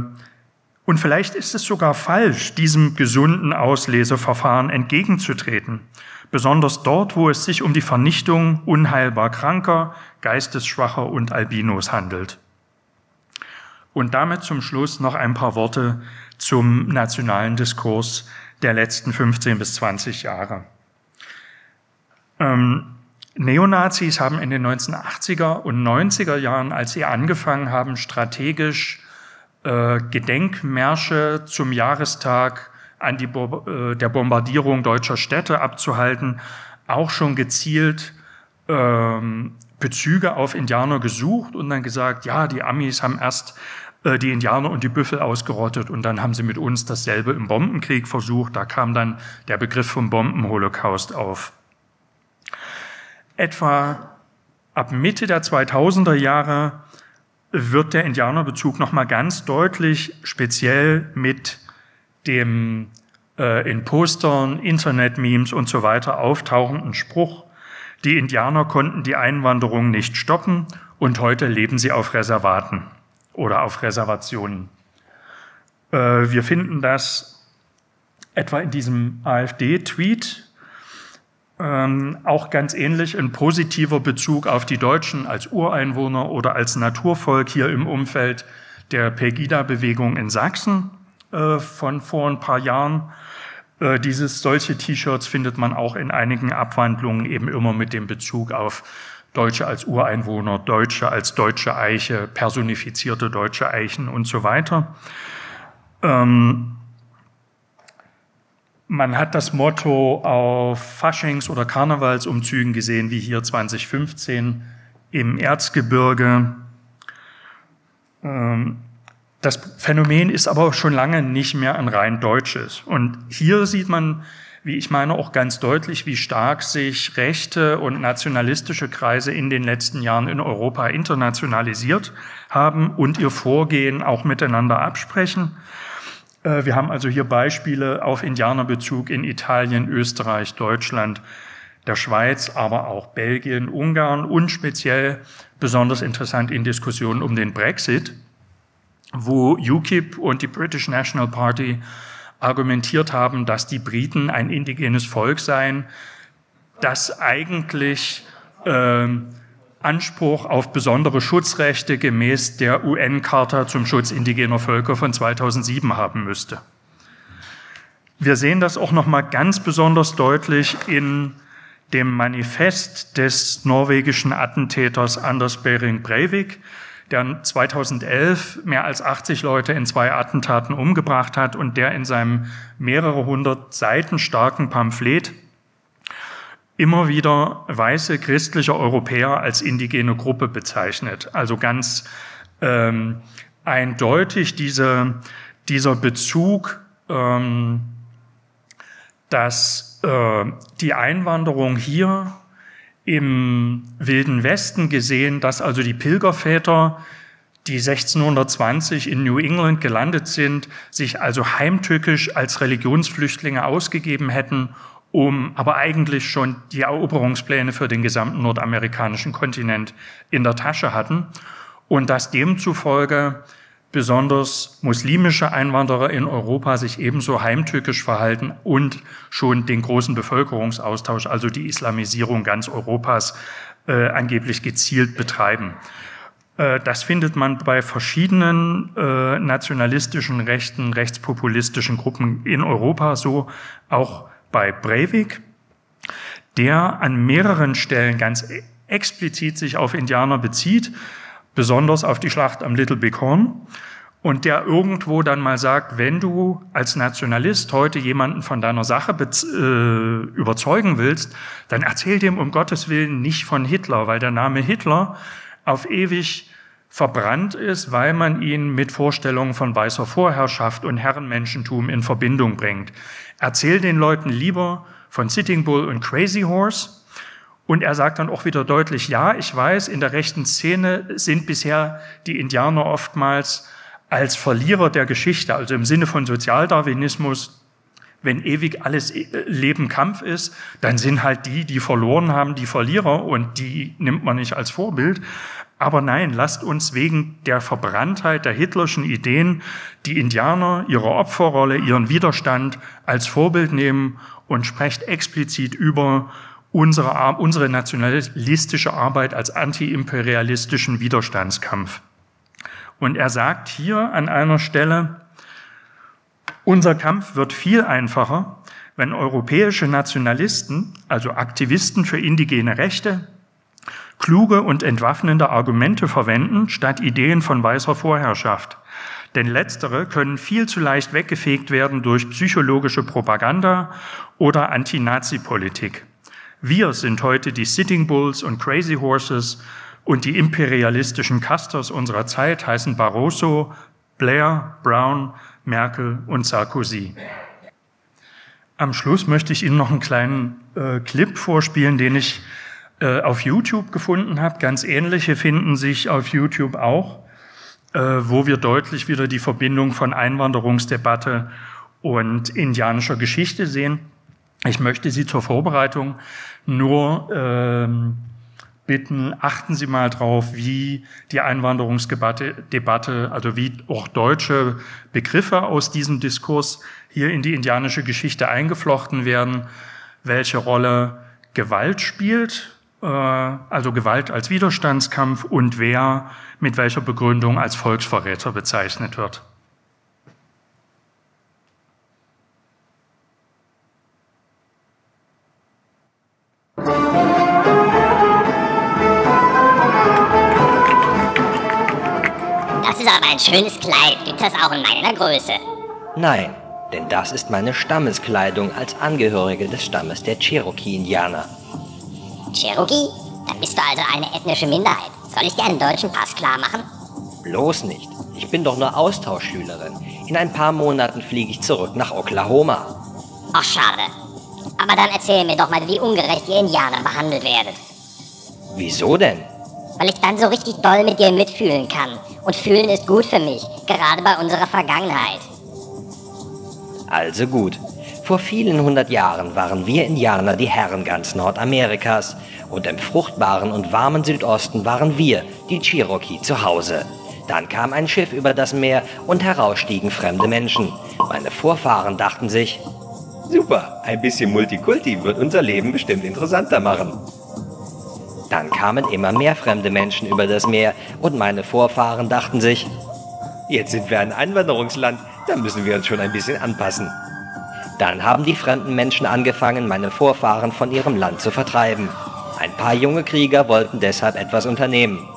Speaker 3: und vielleicht ist es sogar falsch, diesem gesunden Ausleseverfahren entgegenzutreten, besonders dort, wo es sich um die Vernichtung unheilbar Kranker, Geistesschwacher und Albinos handelt. Und damit zum Schluss noch ein paar Worte zum nationalen Diskurs der letzten 15 bis 20 Jahre. Ähm, Neonazis haben in den 1980er und 90er Jahren, als sie angefangen haben, strategisch äh, Gedenkmärsche zum Jahrestag an die äh, der Bombardierung deutscher Städte abzuhalten, auch schon gezielt ähm, Bezüge auf Indianer gesucht und dann gesagt, ja, die Amis haben erst äh, die Indianer und die Büffel ausgerottet und dann haben sie mit uns dasselbe im Bombenkrieg versucht. Da kam dann der Begriff vom Bombenholocaust auf. Etwa ab Mitte der 2000er Jahre wird der Indianerbezug nochmal ganz deutlich, speziell mit dem äh, in Postern, Internet-Memes und so weiter auftauchenden Spruch, die Indianer konnten die Einwanderung nicht stoppen und heute leben sie auf Reservaten oder auf Reservationen. Äh, wir finden das etwa in diesem AfD-Tweet ähm, auch ganz ähnlich ein positiver Bezug auf die Deutschen als Ureinwohner oder als Naturvolk hier im Umfeld der Pegida-Bewegung in Sachsen äh, von vor ein paar Jahren. Äh, dieses solche T-Shirts findet man auch in einigen Abwandlungen eben immer mit dem Bezug auf Deutsche als Ureinwohner, Deutsche als deutsche Eiche, personifizierte deutsche Eichen und so weiter. Ähm, man hat das Motto auf Faschings- oder Karnevalsumzügen gesehen, wie hier 2015 im Erzgebirge. Ähm, das Phänomen ist aber schon lange nicht mehr ein rein deutsches. Und hier sieht man, wie ich meine, auch ganz deutlich, wie stark sich rechte und nationalistische Kreise in den letzten Jahren in Europa internationalisiert haben und ihr Vorgehen auch miteinander absprechen. Äh, wir haben also hier Beispiele auf Indianerbezug in Italien, Österreich, Deutschland, der Schweiz, aber auch Belgien, Ungarn und speziell besonders interessant in Diskussionen um den Brexit, wo UKIP und die British National Party argumentiert haben, dass die Briten ein indigenes Volk seien, das eigentlich äh, Anspruch auf besondere Schutzrechte gemäß der UN-Charta zum Schutz indigener Völker von 2007 haben müsste. Wir sehen das auch noch mal ganz besonders deutlich in dem Manifest des norwegischen Attentäters Anders Behring Breivik, der 2011 mehr als 80 Leute in zwei Attentaten umgebracht hat und der in seinem mehrere hundert Seiten starken Pamphlet immer wieder weiße christliche Europäer als indigene Gruppe bezeichnet. Also ganz ähm, eindeutig diese, dieser Bezug, ähm, dass äh, die Einwanderung hier im Wilden Westen gesehen, dass also die Pilgerväter, die 1620 in New England gelandet sind, sich also heimtückisch als Religionsflüchtlinge ausgegeben hätten um aber eigentlich schon die Eroberungspläne für den gesamten nordamerikanischen Kontinent in der Tasche hatten und dass demzufolge besonders muslimische Einwanderer in Europa sich ebenso heimtückisch verhalten und schon den großen Bevölkerungsaustausch, also die Islamisierung ganz Europas, äh, angeblich gezielt betreiben. Äh, das findet man bei verschiedenen äh, nationalistischen, rechten, rechtspopulistischen Gruppen in Europa so, auch bei Breivik. der an mehreren Stellen ganz explizit sich auf Indianer bezieht, besonders auf die Schlacht am Little Bighorn und der irgendwo dann mal sagt, wenn du als Nationalist heute jemanden von deiner Sache äh, überzeugen willst, dann erzähl dem um Gottes Willen nicht von Hitler, weil der Name Hitler auf ewig verbrannt ist, weil man ihn mit Vorstellungen von weißer Vorherrschaft und Herrenmenschentum in Verbindung bringt. Erzähl den Leuten lieber von Sitting Bull und Crazy Horse. Und er sagt dann auch wieder deutlich, ja, ich weiß, in der rechten Szene sind bisher die Indianer oftmals als Verlierer der Geschichte, also im Sinne von Sozialdarwinismus, wenn ewig alles äh, Leben Kampf ist, dann sind halt die, die verloren haben, die Verlierer und die nimmt man nicht als Vorbild. Aber nein, lasst uns wegen der Verbranntheit der hitlerschen Ideen die Indianer, ihre Opferrolle, ihren Widerstand als Vorbild nehmen und sprecht explizit über unsere, unsere nationalistische Arbeit als antiimperialistischen Widerstandskampf. Und er sagt hier an einer Stelle, unser Kampf wird viel einfacher, wenn europäische Nationalisten, also Aktivisten für indigene Rechte, kluge und entwaffnende Argumente verwenden, statt Ideen von weißer Vorherrschaft. Denn letztere können viel zu leicht weggefegt werden durch psychologische Propaganda oder Anti-Nazi-Politik. Wir sind heute die Sitting Bulls und Crazy Horses und die imperialistischen Casters unserer Zeit heißen Barroso, Blair, Brown, Merkel und Sarkozy. Am Schluss möchte ich Ihnen noch einen kleinen äh, Clip vorspielen, den ich äh, auf YouTube gefunden habe. Ganz ähnliche finden sich auf YouTube auch, äh, wo wir deutlich wieder die Verbindung von Einwanderungsdebatte und indianischer Geschichte sehen. Ich möchte Sie zur Vorbereitung nur ähm, bitten, achten Sie mal drauf, wie die Einwanderungsdebatte, Debatte, also wie auch deutsche Begriffe aus diesem Diskurs hier in die indianische Geschichte eingeflochten werden, welche Rolle Gewalt spielt, also Gewalt als Widerstandskampf und wer mit welcher Begründung als Volksverräter bezeichnet wird.
Speaker 4: ein schönes Kleid. Gibt es auch in meiner Größe?
Speaker 5: Nein, denn das ist meine Stammeskleidung als Angehörige des Stammes der Cherokee-Indianer.
Speaker 4: Cherokee? Dann bist du also eine ethnische Minderheit. Soll ich dir einen deutschen Pass klar machen?
Speaker 5: Bloß nicht. Ich bin doch nur Austauschschülerin. In ein paar Monaten fliege ich zurück nach Oklahoma.
Speaker 4: Ach, schade. Aber dann erzähl mir doch mal, wie ungerecht ihr Indianer behandelt werdet.
Speaker 5: Wieso denn?
Speaker 4: Weil ich dann so richtig doll mit dir mitfühlen kann und fühlen ist gut für mich, gerade bei unserer Vergangenheit.
Speaker 5: Also gut. Vor vielen hundert Jahren waren wir Indianer die Herren ganz Nordamerikas und im fruchtbaren und warmen Südosten waren wir, die Cherokee, zu Hause. Dann kam ein Schiff über das Meer und heraus stiegen fremde Menschen. Meine Vorfahren dachten sich, super, ein bisschen Multikulti wird unser Leben bestimmt interessanter machen. Dann kamen immer mehr fremde Menschen über das Meer und meine Vorfahren dachten sich, jetzt sind wir ein Einwanderungsland, da müssen wir uns schon ein bisschen anpassen. Dann haben die fremden Menschen angefangen, meine Vorfahren von ihrem Land zu vertreiben. Ein paar junge Krieger wollten deshalb etwas unternehmen.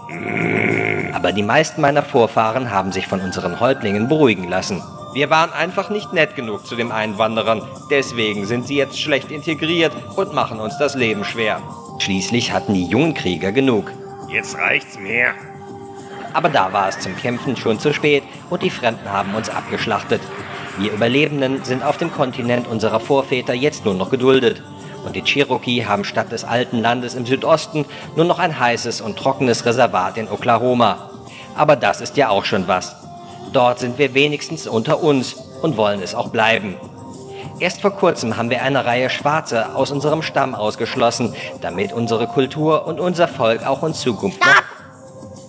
Speaker 5: Aber die meisten meiner Vorfahren haben sich von unseren Häuptlingen beruhigen lassen. Wir waren einfach nicht nett genug zu den Einwanderern, deswegen sind sie jetzt schlecht integriert und machen uns das Leben schwer. Schließlich hatten die jungen Krieger genug.
Speaker 6: Jetzt reicht's mehr.
Speaker 5: Aber da war es zum Kämpfen schon zu spät und die Fremden haben uns abgeschlachtet. Wir Überlebenden sind auf dem Kontinent unserer Vorväter jetzt nur noch geduldet. Und die Cherokee haben statt des alten Landes im Südosten nur noch ein heißes und trockenes Reservat in Oklahoma. Aber das ist ja auch schon was. Dort sind wir wenigstens unter uns und wollen es auch bleiben. Erst vor kurzem haben wir eine Reihe Schwarze aus unserem Stamm ausgeschlossen, damit unsere Kultur und unser Volk auch in Zukunft
Speaker 4: Stop!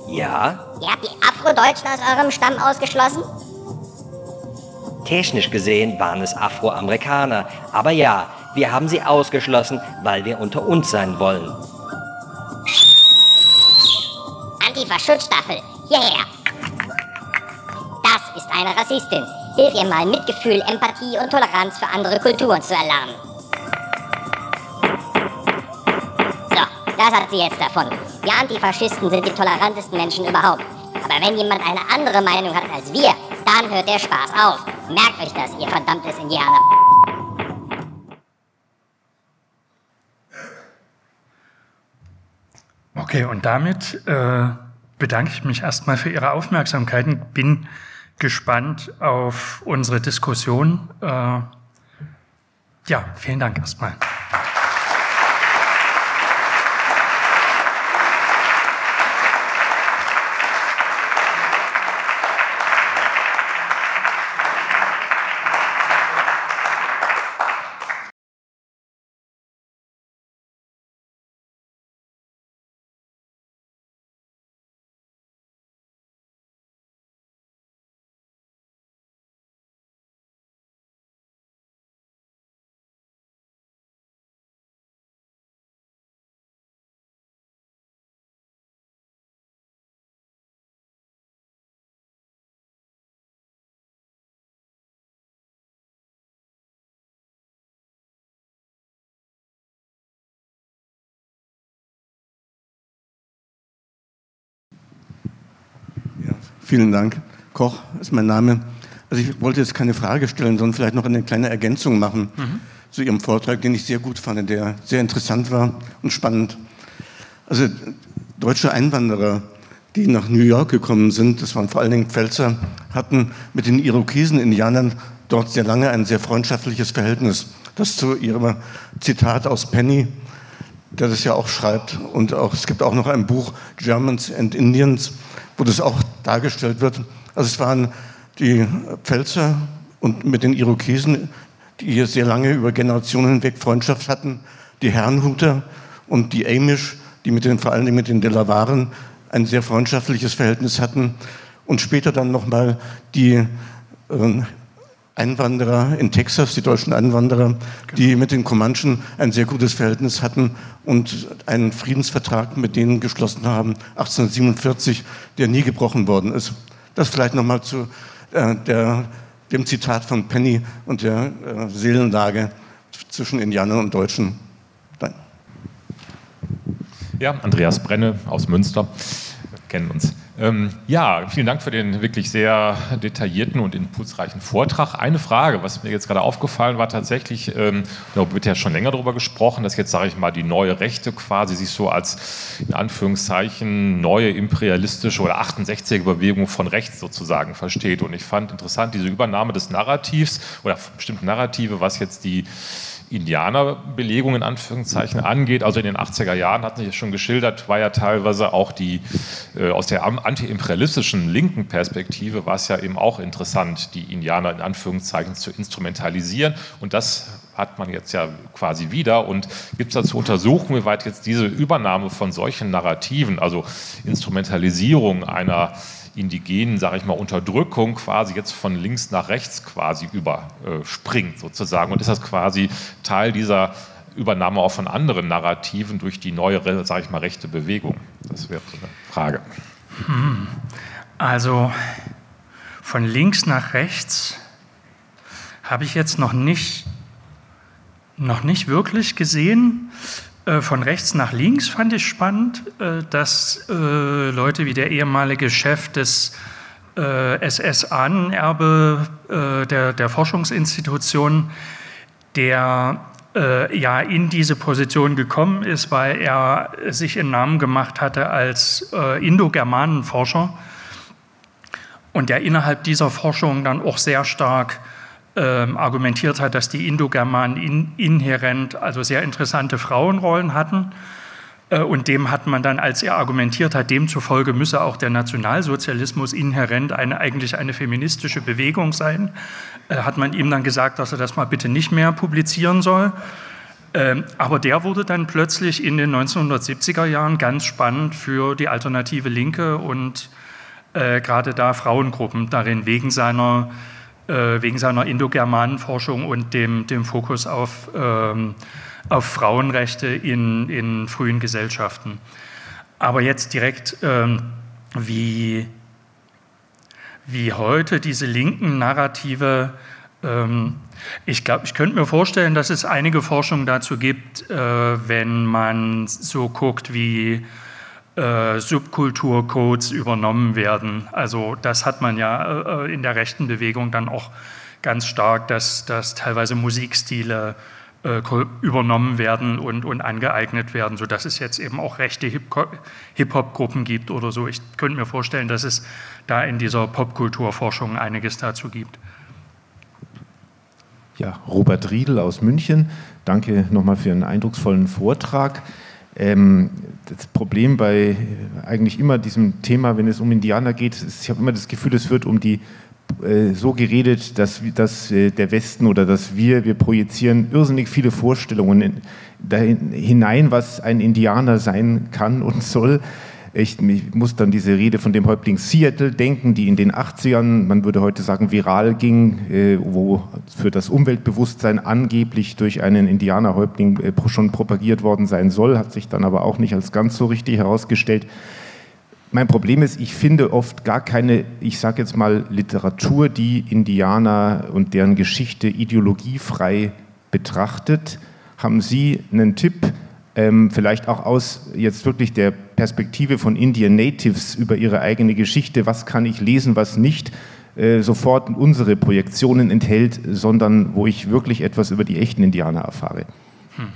Speaker 5: noch... Ja?
Speaker 4: Ihr habt die Afrodeutschen aus eurem Stamm ausgeschlossen?
Speaker 5: Technisch gesehen waren es Afroamerikaner, aber ja, wir haben sie ausgeschlossen, weil wir unter uns sein wollen.
Speaker 4: Antifa-Schutzstaffel, hierher! Das ist eine Rassistin. Hilf ihr mal, Mitgefühl, Empathie und Toleranz für andere Kulturen zu erlernen. Das hat sie jetzt davon. Die Antifaschisten sind die tolerantesten Menschen überhaupt. Aber wenn jemand eine andere Meinung hat als wir, dann hört der Spaß auf. Merkt euch das, ihr verdammtes Indianer.
Speaker 3: Okay, und damit äh, bedanke ich mich erstmal für Ihre Aufmerksamkeit und bin gespannt auf unsere Diskussion. Äh, ja, vielen Dank erstmal.
Speaker 6: Vielen Dank. Koch ist mein Name. Also ich wollte jetzt keine Frage stellen, sondern vielleicht noch eine kleine Ergänzung machen mhm. zu Ihrem Vortrag, den ich sehr gut fand, der sehr interessant war und spannend. Also deutsche Einwanderer, die nach New York gekommen sind, das waren vor allen Dingen Pfälzer, hatten mit den Irokesen-Indianern dort sehr lange ein sehr freundschaftliches Verhältnis. Das zu Ihrem Zitat aus Penny, der das ja auch schreibt. Und auch, es gibt auch noch ein Buch, Germans and Indians, wo das auch dargestellt wird. Also es waren die Pfälzer und mit den Irokesen, die hier sehr lange über Generationen hinweg Freundschaft hatten, die Herrenhuter und die Amish, die mit den, vor allem mit den Delawaren ein sehr freundschaftliches Verhältnis hatten und später dann nochmal die äh, Einwanderer in Texas, die deutschen Einwanderer, die mit den Comanchen ein sehr gutes Verhältnis hatten und einen Friedensvertrag mit denen geschlossen haben, 1847, der nie gebrochen worden ist. Das vielleicht nochmal zu äh, der, dem Zitat von Penny und der äh, Seelenlage zwischen Indianern und Deutschen. Danke.
Speaker 7: Ja, Andreas Brenne aus Münster, kennen uns. Ähm, ja, vielen Dank für den wirklich sehr detaillierten und impulsreichen Vortrag. Eine Frage, was mir jetzt gerade aufgefallen war, tatsächlich, ähm, da wird ja schon länger darüber gesprochen, dass jetzt, sage ich mal, die neue Rechte quasi sich so als, in Anführungszeichen, neue imperialistische oder 68er Bewegung von rechts sozusagen versteht. Und ich fand interessant diese Übernahme des Narrativs oder bestimmte Narrative, was jetzt die Indianerbelegung in Anführungszeichen angeht. Also in den 80er Jahren, hatten Sie ja schon geschildert, war ja teilweise auch die äh, aus der antiimperialistischen linken Perspektive war es ja eben auch interessant, die Indianer in Anführungszeichen zu instrumentalisieren. Und das hat man jetzt ja quasi wieder. Und gibt es dazu Untersuchungen, wie weit jetzt diese Übernahme von solchen Narrativen, also Instrumentalisierung einer indigenen, sage ich mal, Unterdrückung quasi jetzt von links nach rechts quasi überspringt sozusagen. Und ist das quasi Teil dieser Übernahme auch von anderen Narrativen durch die neue, sage ich mal, rechte Bewegung? Das wäre so eine Frage.
Speaker 3: Hm. Also von links nach rechts habe ich jetzt noch nicht, noch nicht wirklich gesehen. Äh, von rechts nach links fand ich spannend, äh, dass äh, Leute wie der ehemalige Chef des SS-Ahnenerbe der, der Forschungsinstitution, der ja in diese Position gekommen ist, weil er sich einen Namen gemacht hatte als Indogermanenforscher. Und der innerhalb dieser Forschung dann auch sehr stark ähm, argumentiert hat, dass die Indogermanen in, inhärent also sehr interessante Frauenrollen hatten. Äh, und dem hat man dann, als er argumentiert hat, demzufolge müsse auch der Nationalsozialismus inhärent eine, eigentlich eine feministische Bewegung sein, äh, hat man ihm dann gesagt, dass er das mal bitte nicht mehr publizieren soll. Ähm, aber der wurde dann plötzlich in den 1970er Jahren ganz spannend für die alternative Linke und äh, gerade da Frauengruppen darin wegen seiner wegen seiner Indogermanenforschung und dem, dem Fokus auf, ähm, auf Frauenrechte in, in frühen Gesellschaften. Aber jetzt direkt, ähm, wie, wie heute diese linken Narrative Ähm, ich glaube, ich könnte mir vorstellen, dass es einige Forschung dazu gibt, äh, wenn man so guckt, wie äh, Subkulturcodes übernommen werden. Also das hat man ja äh, in der rechten Bewegung dann auch ganz stark, dass, dass teilweise Musikstile äh, übernommen werden und, und angeeignet werden, sodass es jetzt eben auch rechte Hip-Hop-Gruppen gibt oder so. Ich könnte mir vorstellen, dass es da in dieser Popkulturforschung einiges dazu gibt.
Speaker 8: Ja, Robert Riedel aus München. Danke nochmal für einen eindrucksvollen Vortrag. Ähm, das Problem bei eigentlich immer diesem Thema, wenn es um Indianer geht, ist, ich habe immer das Gefühl, es wird um die äh, so geredet, dass, dass äh, der Westen oder dass wir, wir projizieren irrsinnig viele Vorstellungen in, dahin, hinein, was ein Indianer sein kann und soll. Ich, ich, muss dann diese Rede von dem Häuptling Seattle denken, die in den 80ern, man würde heute sagen, viral ging, äh, wo für das Umweltbewusstsein angeblich durch einen Indianerhäuptling äh, schon propagiert worden sein soll, hat sich dann aber auch nicht als ganz so richtig herausgestellt. Mein Problem ist, ich finde oft gar keine, ich sage jetzt mal, Literatur, die Indianer und deren Geschichte ideologiefrei betrachtet. Haben Sie einen Tipp, ähm, vielleicht auch aus jetzt wirklich der Perspektive von Indian Natives über ihre eigene Geschichte, was kann ich lesen, was nicht äh, sofort unsere Projektionen enthält, sondern wo ich wirklich etwas über die echten Indianer erfahre? Hm.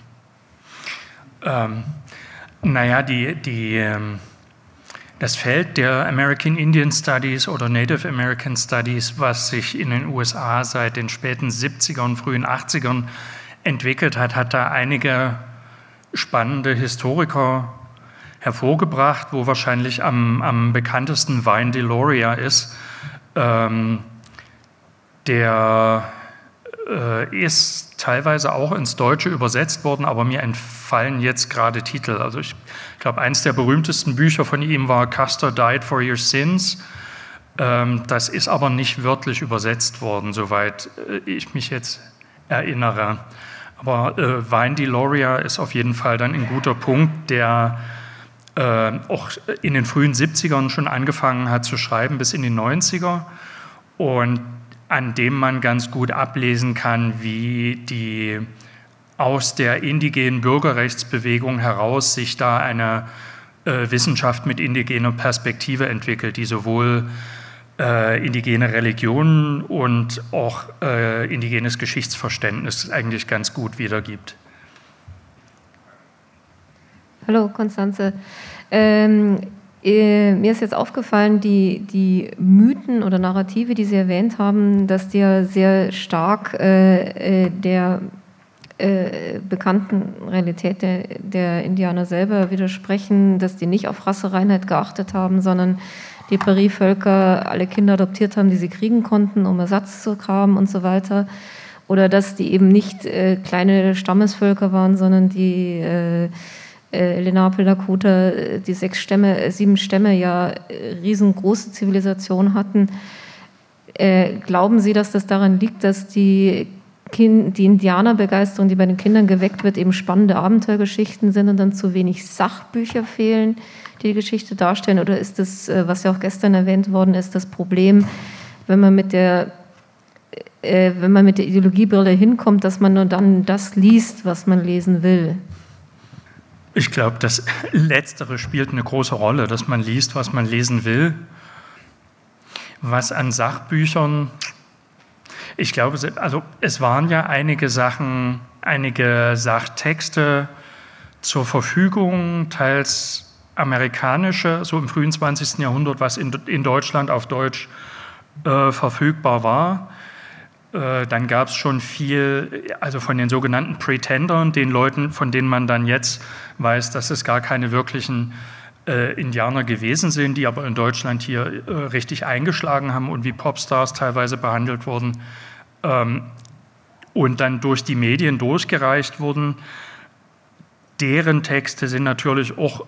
Speaker 3: Ähm, naja, die, die ähm das Feld der American Indian Studies oder Native American Studies, was sich in den USA seit den späten 70er und frühen 80ern entwickelt hat, hat da einige spannende Historiker hervorgebracht, wo wahrscheinlich am, am bekanntesten Vine Deloria ist. Ähm, der äh, ist teilweise auch ins Deutsche übersetzt worden, aber mir entfallen jetzt gerade Titel. Also ich glaube, eines der berühmtesten Bücher von ihm war Custer Died for Your Sins. Ähm, das ist aber nicht wörtlich übersetzt worden, soweit äh, ich mich jetzt erinnere. Aber äh, Vine Deloria ist auf jeden Fall dann ein guter Punkt, der auch in den frühen 70ern schon angefangen hat zu schreiben bis in die 90er und an dem man ganz gut ablesen kann, wie die aus der indigenen Bürgerrechtsbewegung heraus sich da eine äh, Wissenschaft mit indigener Perspektive entwickelt, die sowohl äh, indigene Religionen und auch äh, indigenes Geschichtsverständnis eigentlich ganz gut wiedergibt.
Speaker 9: Hallo, Konstanze. Ähm, äh, mir ist jetzt aufgefallen, die, die Mythen oder Narrative, die Sie erwähnt haben, dass die ja sehr stark äh, äh der äh, bekannten Realität der, der, Indianer selber widersprechen, dass die nicht auf Rassereinheit geachtet haben, sondern die Prärievölker alle Kinder adoptiert haben, die sie kriegen konnten, um Ersatz zu haben und so weiter. Oder dass die eben nicht äh, kleine Stammesvölker waren, sondern die äh, Lenape, Lakota, äh, die sechs Stämme, äh, sieben Stämme ja äh, riesengroße Zivilisation hatten. Äh, glauben Sie, dass das daran liegt, dass die kind, die Indianerbegeisterung, die bei den Kindern geweckt wird, eben spannende Abenteuergeschichten sind und dann zu wenig Sachbücher fehlen, die die Geschichte darstellen? Oder ist das, was ja auch gestern erwähnt worden ist, das Problem, wenn man mit der wenn man mit der Ideologiebrille hinkommt, dass man nur dann das liest, was man lesen will?
Speaker 3: Ich glaube, das Letztere spielt eine große Rolle, dass man liest, was man lesen will. Was an Sachbüchern ich glaube, also es waren ja einige Sachen, einige Sachtexte zur Verfügung, teils amerikanische, so im frühen 20. Jahrhundert, was in, in Deutschland auf Deutsch äh, verfügbar war. Äh, dann gab es schon viel, also von den sogenannten Pretendern, den Leuten, von denen man dann jetzt weiß, dass es gar keine wirklichen äh, Indianer gewesen sind, die aber in Deutschland hier äh, richtig eingeschlagen haben und wie Popstars teilweise behandelt wurden ähm, und dann durch die Medien durchgereicht wurden. Deren Texte sind natürlich auch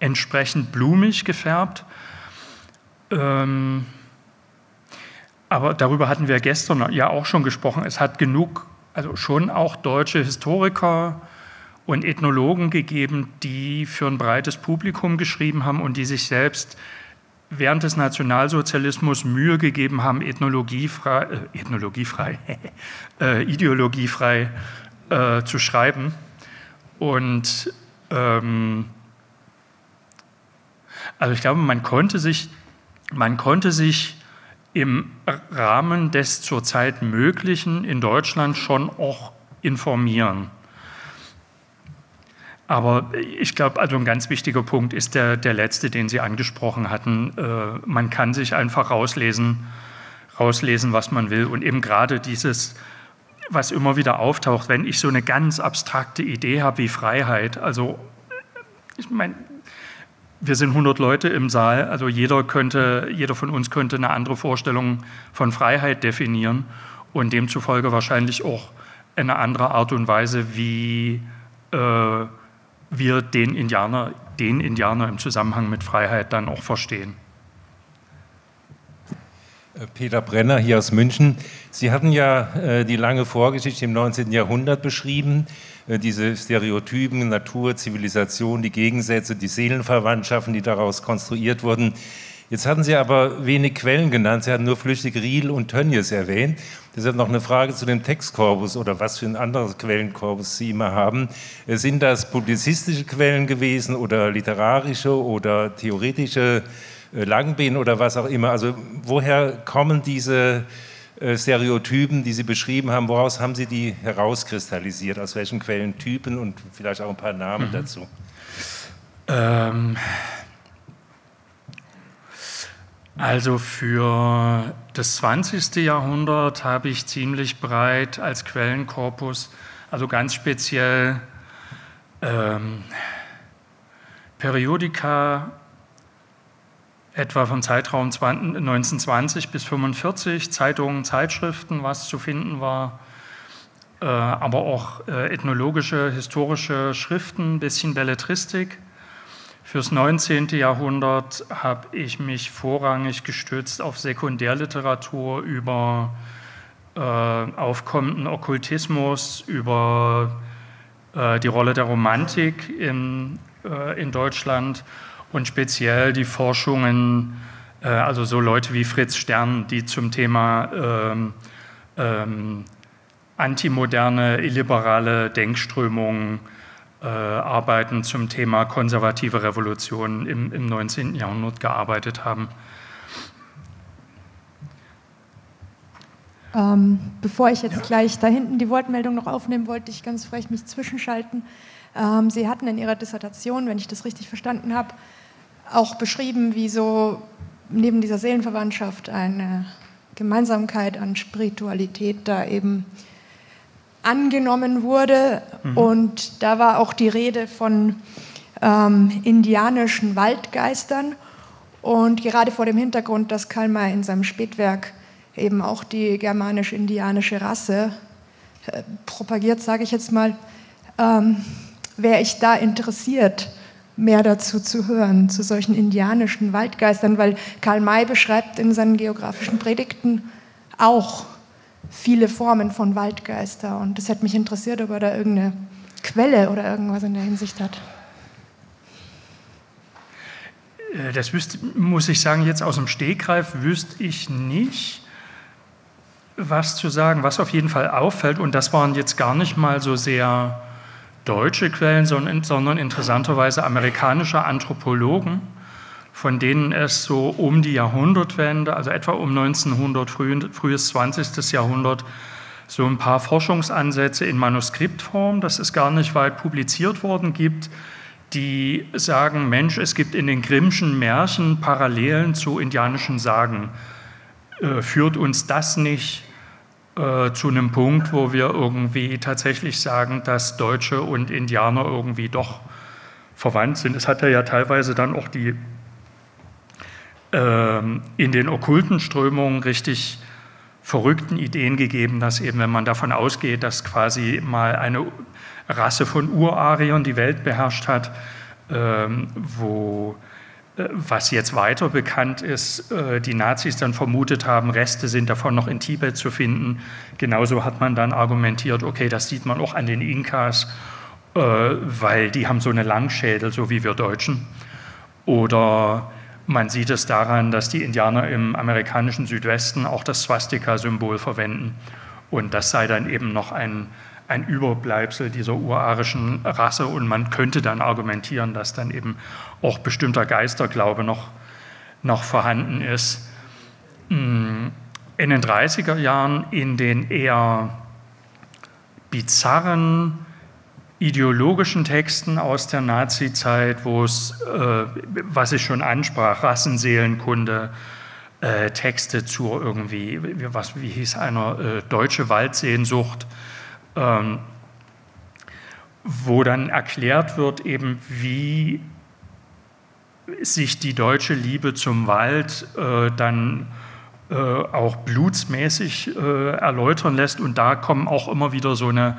Speaker 3: entsprechend blumig gefärbt. Ähm, aber darüber hatten wir gestern ja auch schon gesprochen. Es hat genug, also schon auch deutsche Historiker, und Ethnologen gegeben, die für ein breites Publikum geschrieben haben und die sich selbst während des Nationalsozialismus Mühe gegeben haben, ethnologiefrei, äh, ethnologiefrei äh, ideologiefrei äh, zu schreiben. Und ähm, also ich glaube, man konnte sich, man konnte sich im Rahmen des zurzeit Möglichen in Deutschland schon auch informieren. Aber ich glaube, also ein ganz wichtiger Punkt ist der, der letzte, den Sie angesprochen hatten. Äh, man kann sich einfach rauslesen, rauslesen, was man will. Und eben gerade dieses, was immer wieder auftaucht, wenn ich so eine ganz abstrakte Idee habe wie Freiheit, also ich meine, wir sind 100 Leute im Saal, also jeder, könnte, jeder von uns könnte eine andere Vorstellung von Freiheit definieren und demzufolge wahrscheinlich auch eine andere Art und Weise, wie äh, wir den Indianer, den Indianer im Zusammenhang mit Freiheit dann auch verstehen.
Speaker 10: Äh, Peter Brenner hier aus München. Sie hatten ja äh, die lange Vorgeschichte im 19. Jahrhundert beschrieben, äh, diese Stereotypen, Natur, Zivilisation, die Gegensätze, die Seelenverwandtschaften, die daraus konstruiert wurden. Jetzt hatten Sie aber wenig Quellen genannt. Sie hatten nur flüchtig Riel und Tönnies erwähnt. Deshalb noch eine Frage zu dem Textkorpus oder was für ein anderes Quellenkorpus Sie immer haben. Sind das publizistische Quellen gewesen oder literarische oder theoretische äh, Langbeen oder was auch immer? Also woher kommen diese äh, Stereotypen, die Sie beschrieben haben, woraus haben Sie die herauskristallisiert? Aus welchen Quellentypen und vielleicht auch ein paar Namen mhm. dazu? Ähm,
Speaker 3: also für das 20. Jahrhundert habe ich ziemlich breit als Quellenkorpus, also ganz speziell ähm, Periodika etwa vom Zeitraum 1920 bis 1945, Zeitungen, Zeitschriften, was zu finden war, äh, aber auch äh, ethnologische, historische Schriften, ein bisschen Belletristik. Fürs 19. Jahrhundert habe ich mich vorrangig gestützt auf Sekundärliteratur über äh, aufkommenden Okkultismus, über die Rolle der Romantik in, in Deutschland und speziell die Forschungen, äh, also so Leute wie Fritz Stern, die zum Thema ähm, ähm, antimoderne, illiberale Denkströmungen äh, Arbeiten zum Thema konservative Revolution im, im 19. Jahrhundert gearbeitet haben.
Speaker 2: Ähm, bevor ich jetzt ja. gleich da hinten die Wortmeldung noch aufnehmen wollte, ich ganz frech mich zwischenschalten. Ähm, Sie hatten in Ihrer Dissertation, wenn ich das richtig verstanden habe, auch beschrieben, wie so neben dieser Seelenverwandtschaft eine Gemeinsamkeit an Spiritualität da eben angenommen wurde. Mhm. Und da war auch die Rede von ähm, indianischen Waldgeistern. Und gerade vor dem Hintergrund, dass Karl May in seinem Spätwerk eben auch die germanisch-indianische Rasse äh, propagiert, sage ich jetzt mal, ähm, wäre ich da interessiert, mehr dazu zu hören, zu solchen indianischen Waldgeistern, weil Karl May beschreibt in seinen geografischen Predigten auch viele Formen von Waldgeister. Und es hätte mich interessiert, ob er da irgendeine Quelle oder irgendwas in der Hinsicht hat.
Speaker 3: Äh, das wüsste, muss ich sagen, jetzt aus dem Stegreif wüsste ich nicht, was zu sagen. Was auf jeden Fall auffällt, und das waren jetzt gar nicht mal so sehr deutsche Quellen, sondern, interessanterweise amerikanische Anthropologen, von denen es so um die Jahrhundertwende, also etwa um 1900, früh, frühes 20. Jahrhundert, so ein paar Forschungsansätze in Manuskriptform, das ist gar nicht weit publiziert worden, gibt, die sagen, Mensch, es gibt in den Grimmschen Märchen Parallelen zu indianischen Sagen. Äh, führt uns das nicht äh, zu einem Punkt, wo wir irgendwie tatsächlich sagen, dass Deutsche und Indianer irgendwie doch verwandt sind? Es hat ja teilweise dann auch die ähm, in den okkulten Strömungen richtig verrückten Ideen gegeben, dass eben, wenn man davon ausgeht, dass quasi mal eine Rasse von Urariern die Welt beherrscht hat, ähm, wo äh, was jetzt weiter bekannt ist, äh, die Nazis dann vermutet haben, Reste sind davon noch in Tibet zu finden. Genauso hat man dann argumentiert, okay, das sieht man auch an den Inkas, äh, weil die haben so eine Langschädel, so wie wir Deutschen. Oder man sieht es daran, dass die Indianer im amerikanischen Südwesten auch das Swastika-Symbol verwenden. Und das sei dann eben noch ein, ein Überbleibsel dieser urarischen Rasse. Und man könnte dann argumentieren, dass dann eben auch bestimmter Geisterglaube noch, noch vorhanden ist. Hm, in den 30er Jahren in den eher bizarren ideologischen Texten aus der Nazi-Zeit, wo es, äh, was ich schon ansprach, Rassenseelenkunde, äh, Texte zur irgendwie, was, wie hieß einer, äh, deutsche Waldsehnsucht, ähm, wo dann erklärt wird eben, wie sich die deutsche Liebe zum Wald äh, dann äh, auch blutsmäßig äh, erläutern lässt. Und da kommen auch immer wieder so eine,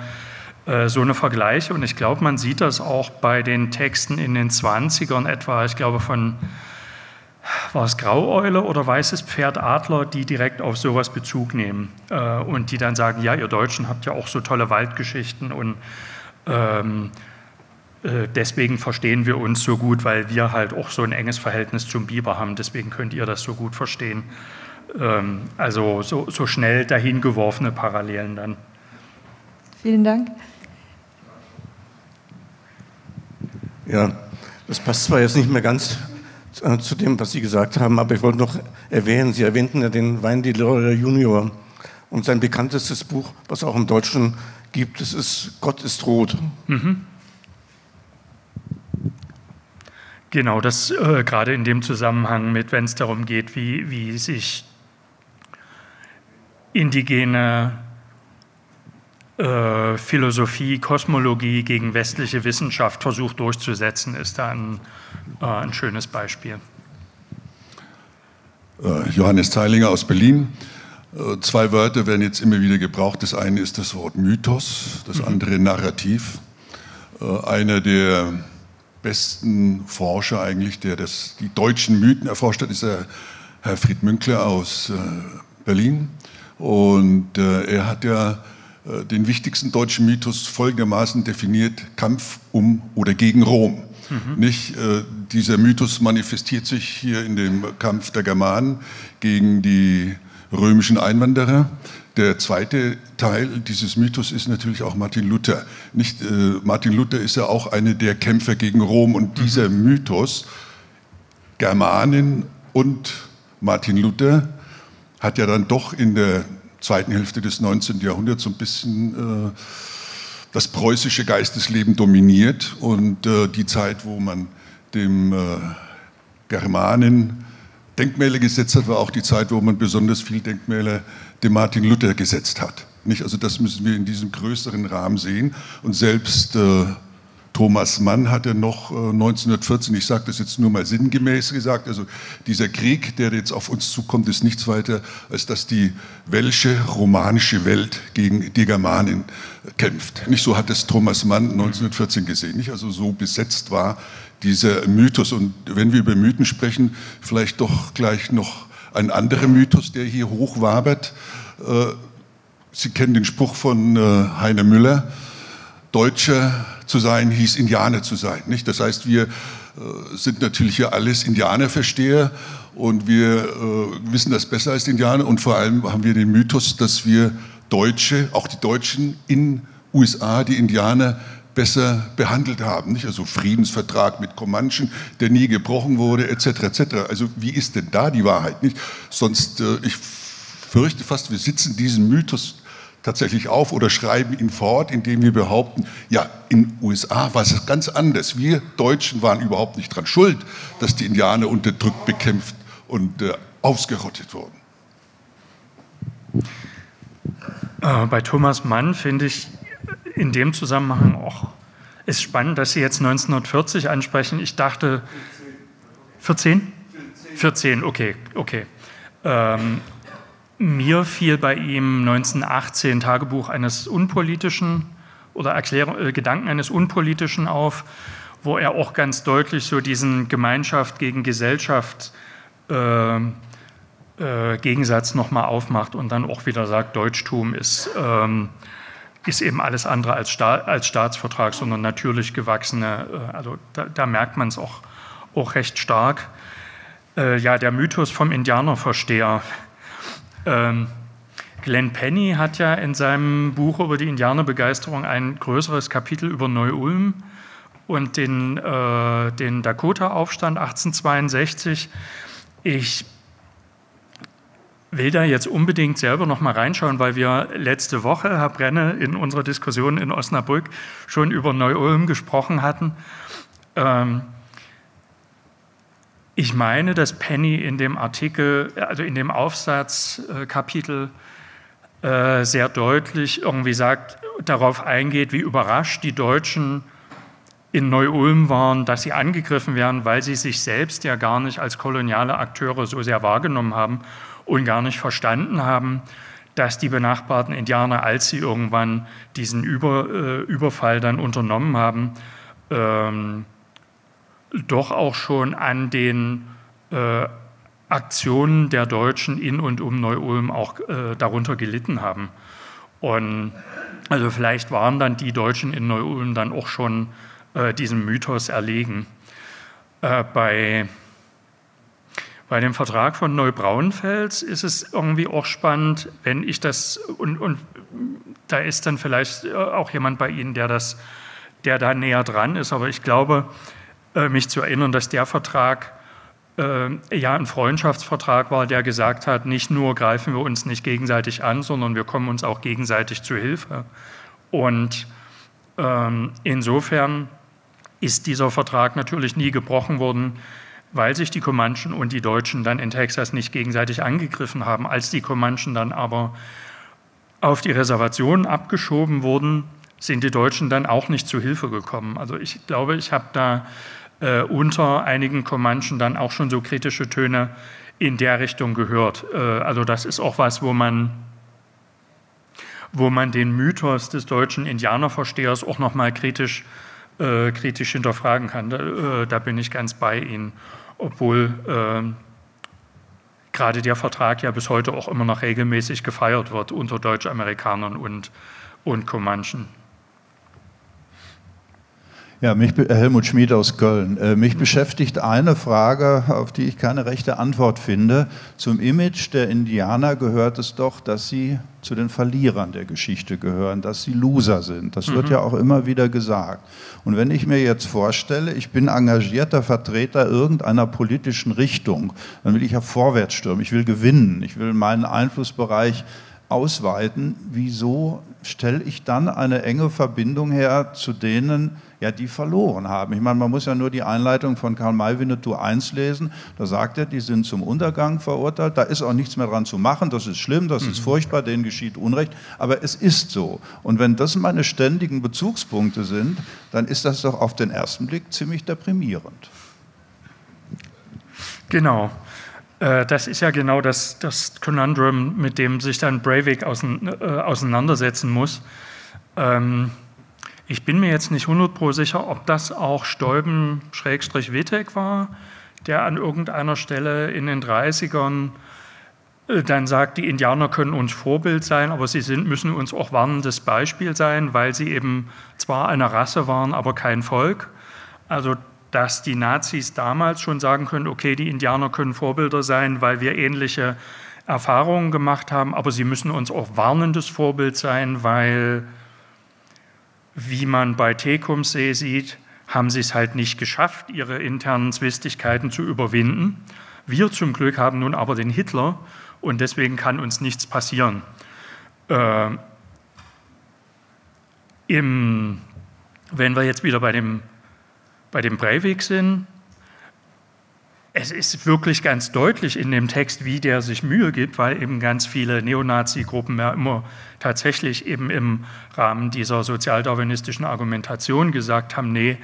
Speaker 3: äh, so eine Vergleiche. Und ich glaube, man sieht das auch bei den Texten in den 20ern etwa, ich glaube von, war es Graueule oder Weißes Pferd Adler, die direkt auf sowas Bezug nehmen äh, und die dann sagen, ja, ihr Deutschen habt ja auch so tolle Waldgeschichten und ähm, äh, deswegen verstehen wir uns so gut, weil wir halt auch so ein enges Verhältnis zum Biber haben. Deswegen könnt ihr das so gut verstehen. Ähm, also so, so schnell dahingeworfene Parallelen dann.
Speaker 11: Vielen Dank.
Speaker 6: Ja, das passt zwar jetzt nicht mehr ganz äh, zu dem, was Sie gesagt haben, aber ich wollte noch erwähnen, Sie erwähnten ja den Weindealer Junior und sein bekanntestes Buch, was auch im Deutschen gibt, das ist Gott ist rot. Mhm.
Speaker 3: Genau, das äh, gerade in dem Zusammenhang mit, wenn es darum geht, wie, wie sich indigene äh, Philosophie, Kosmologie gegen westliche Wissenschaft versucht durchzusetzen, ist da ein, äh, ein schönes Beispiel.
Speaker 12: Äh, Johannes Zeilinger aus Berlin. Äh, zwei Wörter werden jetzt immer wieder gebraucht. Das eine ist das Wort Mythos, das mhm. andere Narrativ. Äh, einer der besten Forscher eigentlich, der das, die deutschen Mythen erforscht hat, ist der Herr Fried Münkler aus Berlin. Und er hat ja den wichtigsten deutschen Mythos folgendermaßen definiert: Kampf um oder gegen Rom. Mhm. Nicht, äh, dieser Mythos manifestiert sich hier in dem Kampf der Germanen gegen die römischen Einwanderer. Der zweite Teil dieses Mythos ist natürlich auch Martin Luther. Nicht, äh, Martin Luther ist ja auch einer der Kämpfer gegen Rom und mhm. dieser Mythos Germanen und Martin Luther hat ja dann doch in der zweiten Hälfte des 19. Jahrhunderts so ein bisschen äh, das preußische Geistesleben dominiert und äh, die Zeit, wo man dem äh, Germanen Denkmäler gesetzt hat, war auch die Zeit, wo man besonders viel Denkmäler dem Martin Luther gesetzt hat. Nicht? Also das müssen wir in diesem größeren Rahmen sehen. Und selbst äh, Thomas Mann hatte noch 1914, äh, ich sage das jetzt nur mal sinngemäß gesagt, also dieser Krieg, der jetzt auf uns zukommt, ist nichts weiter, als dass die welsche, romanische Welt gegen die Germanen kämpft. Nicht so hat es Thomas Mann 1914 gesehen, nicht? Also so besetzt war dieser Mythos. Und wenn wir über Mythen sprechen, vielleicht doch gleich noch ein anderer Mythos, der hier hochwabert. Äh, Sie kennen den Spruch von äh, Heiner Müller, Deutscher zu sein hieß Indianer zu sein. Nicht? Das heißt, wir äh, sind natürlich hier alles Indianerversteher und wir äh, wissen das besser als Indianer und vor allem haben wir den Mythos, dass wir Deutsche, auch die Deutschen in USA, die Indianer besser behandelt haben. Nicht? Also Friedensvertrag mit Comanchen, der nie gebrochen wurde, etc. etc. Also wie ist denn da die Wahrheit? Nicht? Sonst, äh, ich fürchte fast, wir sitzen diesem Mythos tatsächlich auf oder schreiben ihn fort, indem wir behaupten, ja, in den USA war es ganz anders. Wir Deutschen waren überhaupt nicht daran schuld, dass die Indianer unterdrückt, bekämpft und äh, ausgerottet wurden.
Speaker 3: Äh, bei Thomas Mann finde ich in dem Zusammenhang auch ist spannend, dass Sie jetzt 1940 ansprechen. Ich dachte 14? 14, okay, okay. Ähm, mir fiel bei ihm 1918 Tagebuch eines unpolitischen oder Erklärung, äh, Gedanken eines unpolitischen auf, wo er auch ganz deutlich so diesen Gemeinschaft gegen Gesellschaft äh, äh, Gegensatz nochmal aufmacht und dann auch wieder sagt, Deutschtum ist, ähm, ist eben alles andere als, Sta als Staatsvertrag, sondern natürlich gewachsene, äh, also da, da merkt man es auch, auch recht stark. Äh, ja, der Mythos vom Indianerversteher. Ähm, Glenn Penny hat ja in seinem Buch über die Indianerbegeisterung ein größeres Kapitel über Neu-Ulm und den, äh, den Dakota-Aufstand 1862. Ich will da jetzt unbedingt selber noch mal reinschauen, weil wir letzte Woche, Herr Brenne, in unserer Diskussion in Osnabrück schon über Neu-Ulm gesprochen hatten. Ähm, ich meine, dass Penny in dem Artikel, also in dem Aufsatzkapitel äh, sehr deutlich irgendwie sagt, darauf eingeht, wie überrascht die Deutschen in Neu-Ulm waren, dass sie angegriffen werden, weil sie sich selbst ja gar nicht als koloniale Akteure so sehr wahrgenommen haben und gar nicht verstanden haben, dass die benachbarten Indianer, als sie irgendwann diesen Über, äh, Überfall dann unternommen haben, ähm, doch auch schon an den äh, Aktionen der Deutschen in und um Neu-Ulm auch äh, darunter gelitten haben. Und also vielleicht waren dann die Deutschen in Neu-Ulm dann auch schon äh, diesem Mythos erlegen. Äh, bei, bei dem Vertrag von Neubraunfels ist es irgendwie auch spannend, wenn ich das, und, und da ist dann vielleicht äh, auch jemand bei Ihnen, der, das, der da näher dran ist, aber ich glaube, mich zu erinnern, dass der Vertrag äh, ja ein Freundschaftsvertrag war, der gesagt hat, nicht nur greifen wir uns nicht gegenseitig an, sondern wir kommen uns auch gegenseitig zu Hilfe. Und ähm, insofern ist dieser Vertrag natürlich nie gebrochen worden, weil sich die Comanchen und die Deutschen dann in Texas nicht gegenseitig angegriffen haben. Als die Comanchen dann aber auf die Reservation abgeschoben wurden, sind die Deutschen dann auch nicht zu Hilfe gekommen. Also ich glaube, ich habe da äh, unter einigen Comanchen dann auch schon so kritische Töne in der Richtung gehört. Äh, also das ist auch was, wo man wo man den Mythos des deutschen Indianerverstehers auch noch mal kritisch äh, kritisch hinterfragen kann. Da, äh, da, bin ich ganz bei Ihnen, obwohl äh, gerade der Vertrag ja bis heute auch immer noch regelmäßig gefeiert wird unter Deutschamerikanern und, und Comanchen.
Speaker 13: Ja, mich, Helmut Schmid aus Köln. Äh, mich beschäftigt eine Frage, auf die ich keine rechte Antwort finde. Zum Image der Indianer gehört es doch, dass sie zu den Verlierern der Geschichte gehören, dass sie Loser sind. Das wird mhm. ja auch immer wieder gesagt. Und wenn ich mir jetzt vorstelle, ich bin engagierter Vertreter irgendeiner politischen Richtung, dann will ich ja vorwärts stürmen, ich will gewinnen, ich will meinen Einflussbereich ausweiten. Wieso stelle ich dann eine enge Verbindung her zu denen, ja, die verloren haben. Ich meine, man muss ja nur die Einleitung von Karl May Winnetou 1 lesen. Da sagt er, die sind zum Untergang verurteilt. Da ist auch nichts mehr dran zu machen. Das ist schlimm, das ist mhm. furchtbar, denen geschieht Unrecht. Aber es ist so. Und wenn das meine ständigen Bezugspunkte sind, dann ist das doch auf den ersten Blick ziemlich deprimierend.
Speaker 3: Genau. Äh, das ist ja genau das, das Conundrum, mit dem sich dann Breivik äh, auseinandersetzen muss. Ähm, ich bin mir jetzt nicht 100% sicher, ob das auch Stolben-Wittek war, der an irgendeiner Stelle in den 30ern äh, dann sagt, die Indianer können uns Vorbild sein, aber sie sind, müssen uns auch warnendes Beispiel sein, weil sie eben zwar eine Rasse waren, aber kein Volk. Also dass die Nazis damals schon sagen können, okay, die Indianer können Vorbilder sein, weil wir ähnliche Erfahrungen gemacht haben, aber sie müssen uns auch warnendes Vorbild sein, weil wie man bei Tecumseh sieht, haben sie es halt nicht geschafft, ihre internen Zwistigkeiten zu überwinden. Wir zum Glück haben nun aber den Hitler und deswegen kann uns nichts passieren. Äh, im, wenn wir jetzt wieder bei dem, bei dem Breivik sind, es ist wirklich ganz deutlich in dem Text, wie der sich Mühe gibt, weil eben ganz viele Neonazi-Gruppen ja immer tatsächlich eben im Rahmen dieser sozialdarwinistischen Argumentation gesagt haben, nee,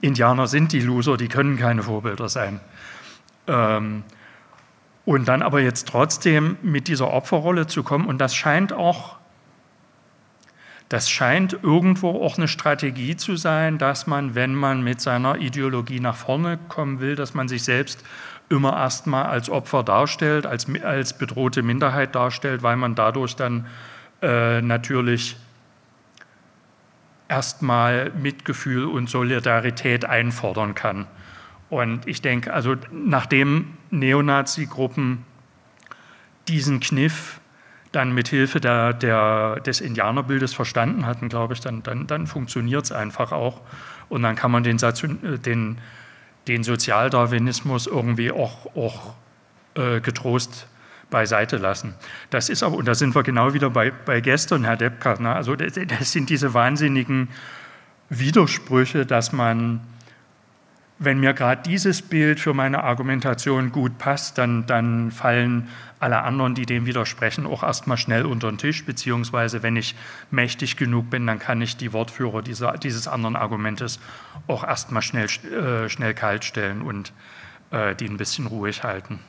Speaker 3: Indianer sind die Loser, die können keine Vorbilder sein. Ähm, und dann aber jetzt trotzdem mit dieser Opferrolle zu kommen, und das scheint auch das scheint irgendwo auch eine Strategie zu sein, dass man, wenn man mit seiner Ideologie nach vorne kommen will, dass man sich selbst immer erstmal als Opfer darstellt, als, als bedrohte Minderheit darstellt, weil man dadurch dann äh, natürlich erstmal Mitgefühl und Solidarität einfordern kann. Und ich denke, also nachdem Neonazi-Gruppen diesen Kniff dann mit Hilfe der, der, des Indianerbildes verstanden hatten, glaube ich, dann, dann, dann funktioniert es einfach auch. Und dann kann man den, den, den Sozialdarwinismus irgendwie auch, auch äh, getrost beiseite lassen. Das ist aber, und da sind wir genau wieder bei, bei gestern, Herr Deppka, ne? also das, das sind diese wahnsinnigen Widersprüche, dass man wenn mir gerade dieses Bild für meine Argumentation gut passt, dann, dann fallen alle anderen, die dem widersprechen, auch erstmal schnell unter den Tisch, beziehungsweise wenn ich mächtig genug bin, dann kann ich die Wortführer dieser, dieses anderen Argumentes auch erstmal schnell, äh, schnell kalt stellen und äh, die ein bisschen ruhig halten.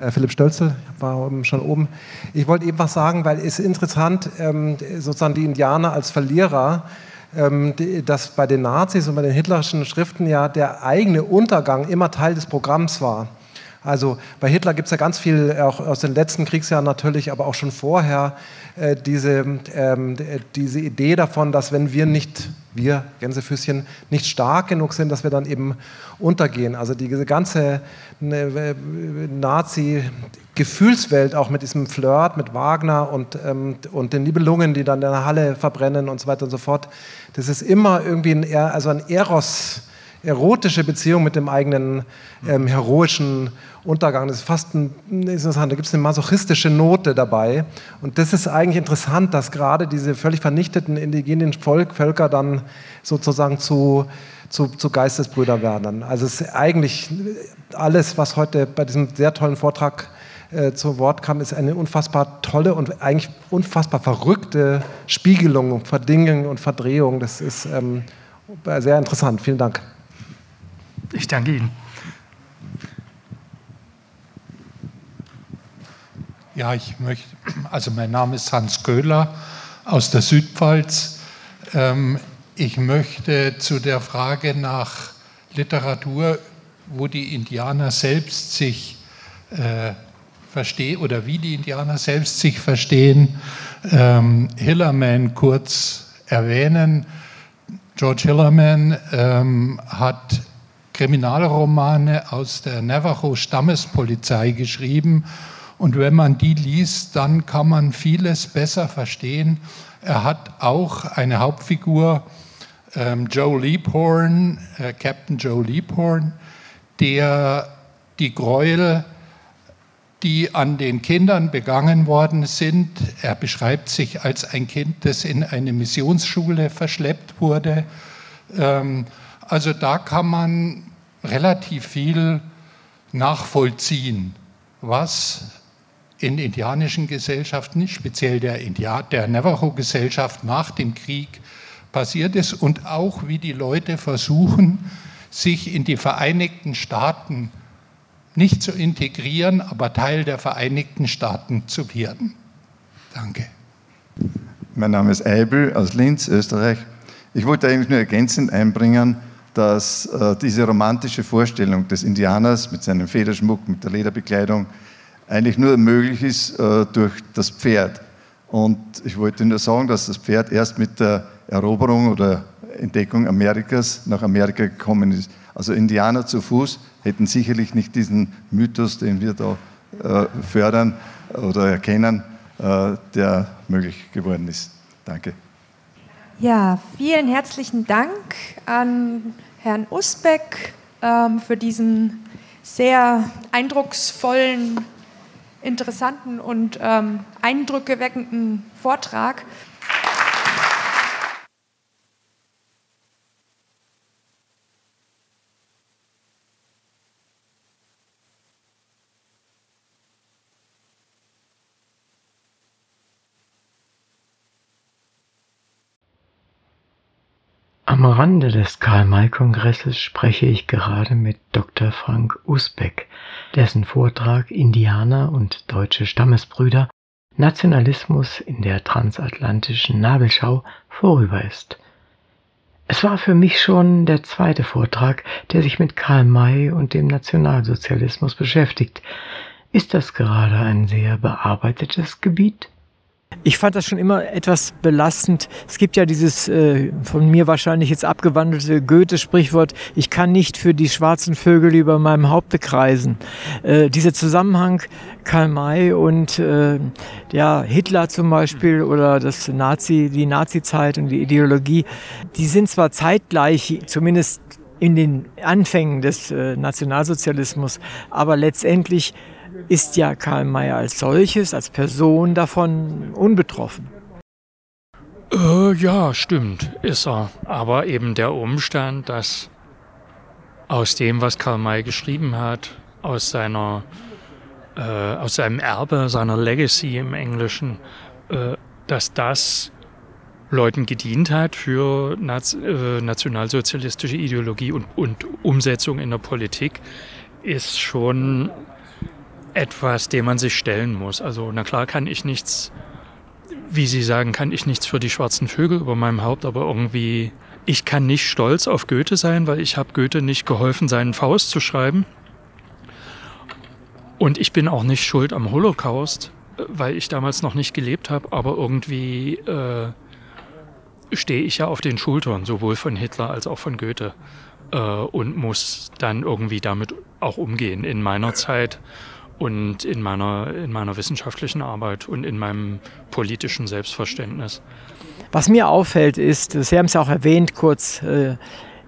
Speaker 14: Äh, Philipp Stölzel war schon oben. Ich wollte eben was sagen, weil es ist interessant, ähm, sozusagen die Indianer als Verlierer dass bei den Nazis und bei den hitlerischen Schriften ja der eigene Untergang immer Teil des Programms war. Also bei Hitler gibt es ja ganz viel, auch aus den letzten Kriegsjahren natürlich, aber auch schon vorher, äh, diese, ähm, diese Idee davon, dass wenn wir nicht, wir Gänsefüßchen, nicht stark genug sind, dass wir dann eben untergehen. Also diese ganze äh, Nazi-Gefühlswelt, auch mit diesem Flirt mit Wagner und, ähm, und den Nibelungen, die dann in der Halle verbrennen und so weiter und so fort, das ist immer irgendwie ein, also ein Eros, erotische Beziehung mit dem eigenen ähm, heroischen Untergang. Das ist fast ein, interessant. Da gibt es eine masochistische Note dabei. Und das ist eigentlich interessant, dass gerade diese völlig vernichteten indigenen Volk, Völker dann sozusagen zu, zu, zu Geistesbrüder werden. Also es ist eigentlich alles, was heute bei diesem sehr tollen Vortrag äh, zu Wort kam, ist eine unfassbar tolle und eigentlich unfassbar verrückte Spiegelung, Verdingung und Verdrehung. Das ist ähm, sehr interessant. Vielen Dank.
Speaker 3: Ich danke Ihnen.
Speaker 15: Ja, ich möchte, also mein Name ist Hans Köhler aus der Südpfalz. Ähm, ich möchte zu der Frage nach Literatur, wo die Indianer selbst sich äh, verstehen oder wie die Indianer selbst sich verstehen, ähm, Hillerman kurz erwähnen. George Hillerman ähm, hat Kriminalromane aus der Navajo-Stammespolizei geschrieben und wenn man die liest, dann kann man vieles besser verstehen. Er hat auch eine Hauptfigur, ähm, Joe Leaphorn, äh, Captain Joe Leaphorn, der die Gräuel, die an den Kindern begangen worden sind, er beschreibt sich als ein Kind, das in eine Missionsschule verschleppt wurde. Ähm, also da kann man relativ viel nachvollziehen, was in indianischen Gesellschaften, speziell der, der Navajo-Gesellschaft nach dem Krieg passiert ist und auch wie die Leute versuchen, sich in die Vereinigten Staaten nicht zu integrieren, aber Teil der Vereinigten Staaten zu werden. Danke.
Speaker 16: Mein Name ist Eibel aus Linz, Österreich. Ich wollte eigentlich nur ergänzend einbringen, dass äh, diese romantische Vorstellung des Indianers mit seinem Federschmuck, mit der Lederbekleidung, eigentlich nur möglich ist äh, durch das Pferd. Und ich wollte nur sagen, dass das Pferd erst mit der Eroberung oder Entdeckung Amerikas nach Amerika gekommen ist. Also Indianer zu Fuß hätten sicherlich nicht diesen Mythos, den wir da äh, fördern oder erkennen, äh, der möglich geworden ist. Danke.
Speaker 2: Ja, vielen herzlichen Dank an Herrn Usbeck ähm, für diesen sehr eindrucksvollen interessanten und ähm, eindrückeweckenden Vortrag.
Speaker 1: Rande des Karl-May-Kongresses spreche ich gerade mit Dr. Frank Usbeck, dessen Vortrag Indianer und deutsche Stammesbrüder Nationalismus in der transatlantischen Nabelschau vorüber ist. Es war für mich schon der zweite Vortrag, der sich mit Karl May und dem Nationalsozialismus beschäftigt. Ist das gerade ein sehr bearbeitetes Gebiet? Ich fand das schon immer etwas belastend. Es gibt ja dieses äh, von mir wahrscheinlich jetzt abgewandelte Goethe-Sprichwort, ich kann nicht für die schwarzen Vögel über meinem Haupte kreisen. Äh, dieser Zusammenhang Karl May und äh, ja, Hitler zum Beispiel oder das Nazi, die Nazi-Zeit und die Ideologie, die sind zwar zeitgleich, zumindest in den Anfängen des äh, Nationalsozialismus, aber letztendlich ist ja Karl May als solches, als Person davon unbetroffen.
Speaker 3: Äh, ja, stimmt, ist er. Aber eben der Umstand, dass aus dem, was Karl May geschrieben hat, aus seiner, äh, aus seinem Erbe, seiner Legacy im Englischen, äh, dass das Leuten gedient hat für äh, nationalsozialistische Ideologie und, und Umsetzung in der Politik, ist schon etwas, dem man sich stellen muss. Also na klar kann ich nichts, wie Sie sagen, kann ich nichts für die schwarzen Vögel über meinem Haupt, aber irgendwie, ich kann nicht stolz auf Goethe sein, weil ich habe Goethe nicht geholfen, seinen Faust zu schreiben. Und ich bin auch nicht schuld am Holocaust, weil ich damals noch nicht gelebt habe, aber irgendwie äh, stehe ich ja auf den Schultern, sowohl von Hitler als auch von Goethe. Äh, und muss dann irgendwie damit auch umgehen in meiner Zeit und in meiner, in meiner wissenschaftlichen Arbeit und in meinem politischen Selbstverständnis.
Speaker 1: Was mir auffällt ist, Sie haben es ja auch erwähnt kurz, äh,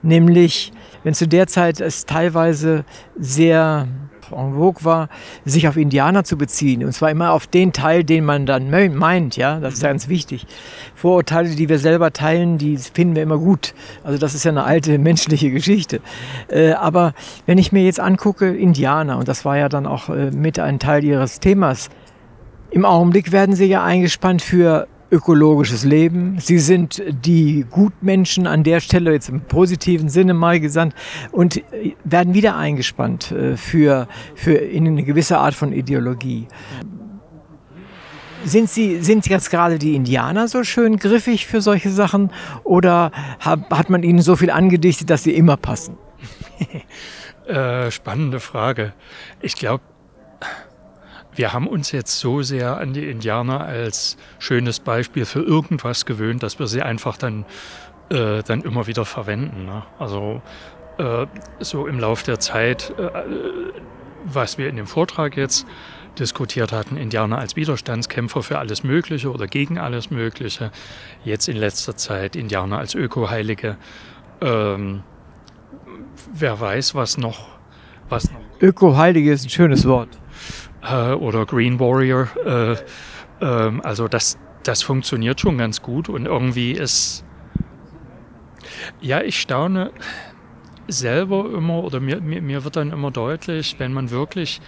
Speaker 1: nämlich wenn zu der Zeit es teilweise sehr en vogue war, sich auf Indianer zu beziehen. Und zwar immer auf den Teil, den man dann meint, ja, das ist ja ganz wichtig. Vorurteile, die wir selber teilen, die finden wir immer gut. Also das ist ja eine alte menschliche Geschichte. Äh, aber wenn ich mir jetzt angucke, Indianer, und das war ja dann auch äh, mit ein Teil ihres Themas, im Augenblick werden sie ja eingespannt für ökologisches Leben. Sie sind die Gutmenschen an der Stelle, jetzt im positiven Sinne mal gesandt, und werden wieder eingespannt äh, für, für in eine gewisse Art von Ideologie. Sind Sie, sind jetzt gerade die Indianer so schön griffig für solche Sachen oder hat, hat man ihnen so viel angedichtet, dass sie immer passen?
Speaker 3: äh, spannende Frage. Ich glaube, wir haben uns jetzt so sehr an die Indianer als schönes Beispiel für irgendwas gewöhnt, dass wir sie einfach dann, äh, dann immer wieder verwenden. Ne? Also äh, so im Laufe der Zeit, äh, was wir in dem Vortrag jetzt diskutiert hatten, Indianer als Widerstandskämpfer für alles Mögliche oder gegen alles Mögliche. Jetzt in letzter Zeit Indianer als Ökoheilige. Ähm, wer weiß, was noch. Was noch.
Speaker 1: Ökoheilige ist ein schönes Wort
Speaker 3: äh, oder Green Warrior. Äh, äh, also das, das funktioniert schon ganz gut und irgendwie ist, ja, ich staune selber immer oder mir, mir, mir wird dann immer deutlich, wenn man wirklich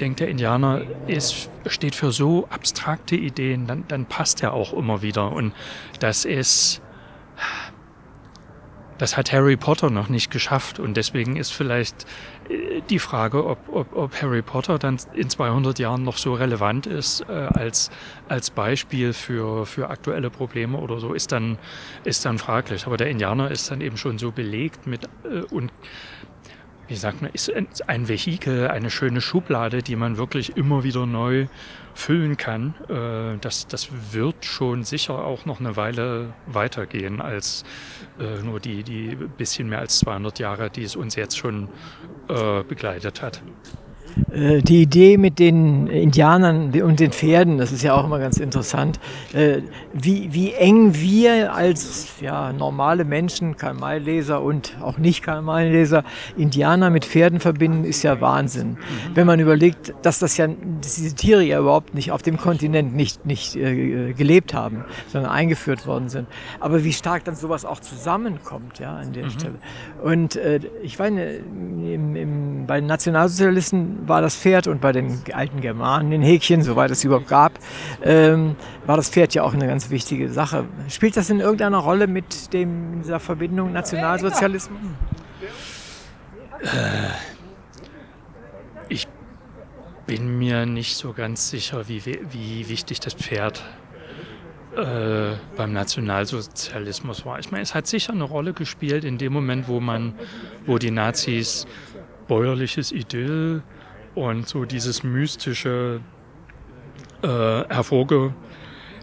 Speaker 3: denkt, der Indianer ist, steht für so abstrakte Ideen, dann, dann passt er auch immer wieder. Und das ist, das hat Harry Potter noch nicht geschafft und deswegen ist vielleicht äh, die Frage, ob, ob, ob Harry Potter dann in 200 Jahren noch so relevant ist äh, als, als Beispiel für, für aktuelle Probleme oder so, ist dann, ist dann fraglich. Aber der Indianer ist dann eben schon so belegt mit äh, und wie sagt man, ist ein Vehikel, eine schöne Schublade, die man wirklich immer wieder neu füllen kann. Äh, das, das wird schon sicher auch noch eine Weile weitergehen als äh, nur die, die bisschen mehr als 200 Jahre, die es uns jetzt schon äh, begleitet hat.
Speaker 1: Äh, die Idee mit den Indianern und den Pferden, das ist ja auch immer ganz interessant, äh, wie, wie eng wir als ja, normale Menschen, Karl-May-Leser und auch nicht Karl-May-Leser, Indianer mit Pferden verbinden, ist ja Wahnsinn. Mhm. Wenn man überlegt, dass das ja diese Tiere ja überhaupt nicht auf dem Kontinent nicht, nicht äh, gelebt haben, sondern eingeführt worden sind. Aber wie stark dann sowas auch zusammenkommt ja, an der mhm. Stelle. Und äh, ich meine, im, im, bei den Nationalsozialisten war das Pferd und bei den alten Germanen, den Häkchen, soweit es überhaupt gab, ähm, war das Pferd ja auch eine ganz wichtige Sache. Spielt das in irgendeiner Rolle mit dem, dieser Verbindung Nationalsozialismus?
Speaker 3: Äh, ich bin mir nicht so ganz sicher, wie, wie wichtig das Pferd äh, beim Nationalsozialismus war. Ich meine, es hat sicher eine Rolle gespielt in dem Moment, wo man, wo die Nazis bäuerliches Idyll und so dieses mystische äh, hervorgehoben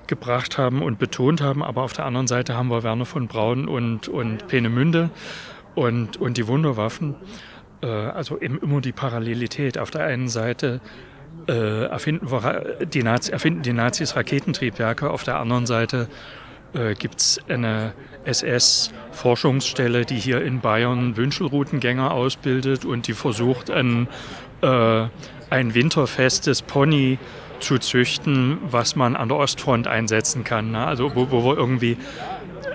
Speaker 3: gebracht haben und betont haben. Aber auf der anderen Seite haben wir Werner von Braun und, und Peenemünde und, und die Wunderwaffen. Äh, also eben immer die Parallelität. Auf der einen Seite äh, erfinden, wir, die Nazi, erfinden die Nazis Raketentriebwerke, auf der anderen Seite äh, gibt es eine SS-Forschungsstelle, die hier in Bayern Wünschelroutengänger ausbildet und die versucht, ein, äh, ein winterfestes Pony zu züchten, was man an der Ostfront einsetzen kann. Ne? Also wo, wo wir irgendwie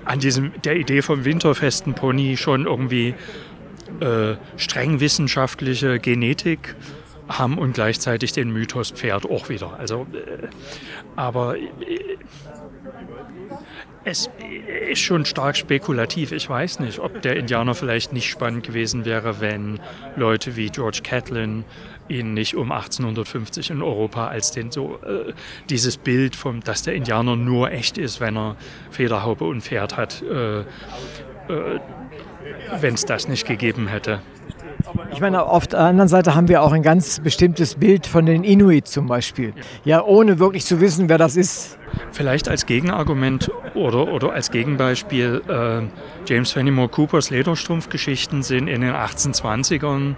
Speaker 3: an diesem, der Idee vom winterfesten Pony schon irgendwie äh, streng wissenschaftliche Genetik haben und gleichzeitig den Mythos Pferd auch wieder. Also, äh, aber äh, es ist schon stark spekulativ. Ich weiß nicht, ob der Indianer vielleicht nicht spannend gewesen wäre, wenn Leute wie George Catlin ihn nicht um 1850 in Europa als den so äh, dieses Bild vom, dass der Indianer nur echt ist, wenn er Federhaube und Pferd hat, äh, äh, wenn es das nicht gegeben hätte.
Speaker 17: Ich meine, auf der anderen Seite haben wir auch ein ganz bestimmtes Bild von den Inuit zum Beispiel. Ja, ohne wirklich zu wissen, wer das ist.
Speaker 3: Vielleicht als Gegenargument oder, oder als Gegenbeispiel, äh, James Fenimore Coopers Lederstrumpfgeschichten sind in den 1820ern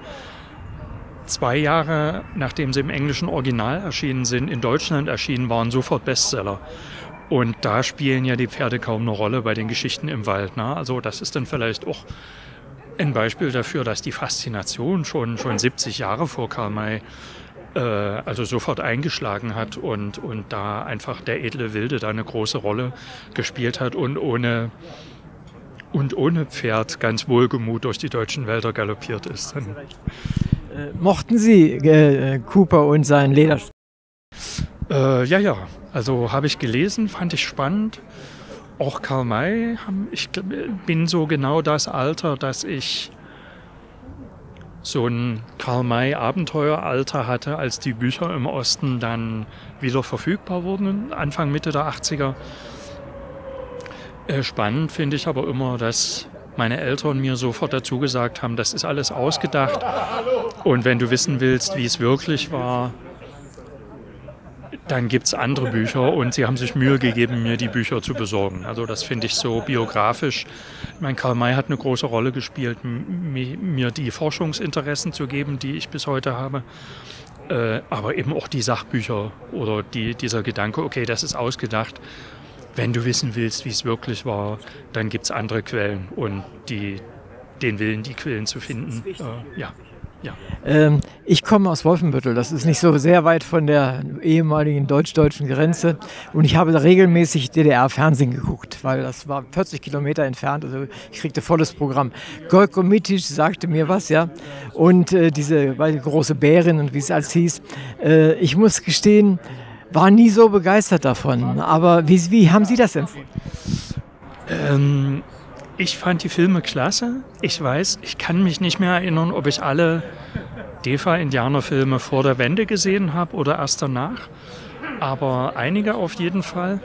Speaker 3: zwei Jahre nachdem sie im englischen Original erschienen sind, in Deutschland erschienen waren, sofort Bestseller. Und da spielen ja die Pferde kaum eine Rolle bei den Geschichten im Wald. Ne? Also das ist dann vielleicht auch ein Beispiel dafür, dass die Faszination schon, schon 70 Jahre vor Karl May äh, also sofort eingeschlagen hat und, und da einfach der edle Wilde da eine große Rolle gespielt hat und ohne, und ohne Pferd ganz wohlgemut durch die deutschen Wälder galoppiert ist. Dann
Speaker 17: äh, mochten Sie äh, Cooper und sein Leder?
Speaker 3: Äh, ja, ja. Also habe ich gelesen, fand ich spannend auch Karl May, ich bin so genau das Alter, dass ich so ein Karl May Abenteueralter hatte, als die Bücher im Osten dann wieder verfügbar wurden, Anfang Mitte der 80er. Äh, spannend finde ich aber immer, dass meine Eltern mir sofort dazu gesagt haben, das ist alles ausgedacht. Und wenn du wissen willst, wie es wirklich war, dann gibt es andere Bücher und sie haben sich Mühe gegeben, mir die Bücher zu besorgen. Also das finde ich so biografisch. Ich meine, Karl May hat eine große Rolle gespielt, mir die Forschungsinteressen zu geben, die ich bis heute habe. Äh, aber eben auch die Sachbücher oder die, dieser Gedanke, okay, das ist ausgedacht. Wenn du wissen willst, wie es wirklich war, dann gibt es andere Quellen und die, den Willen, die Quellen zu finden, äh, ja. Ja.
Speaker 17: Ähm, ich komme aus Wolfenbüttel, das ist nicht so sehr weit von der ehemaligen deutsch-deutschen Grenze. Und ich habe da regelmäßig DDR-Fernsehen geguckt, weil das war 40 Kilometer entfernt. Also ich kriegte volles Programm. Golko Mitic sagte mir was, ja. Und äh, diese große Bärin und wie es als hieß. Äh, ich muss gestehen, war nie so begeistert davon. Aber wie, wie haben Sie das empfunden?
Speaker 3: Ähm, ich fand die Filme klasse. Ich weiß, ich kann mich nicht mehr erinnern, ob ich alle DEFA-Indianerfilme vor der Wende gesehen habe oder erst danach. Aber einige auf jeden Fall.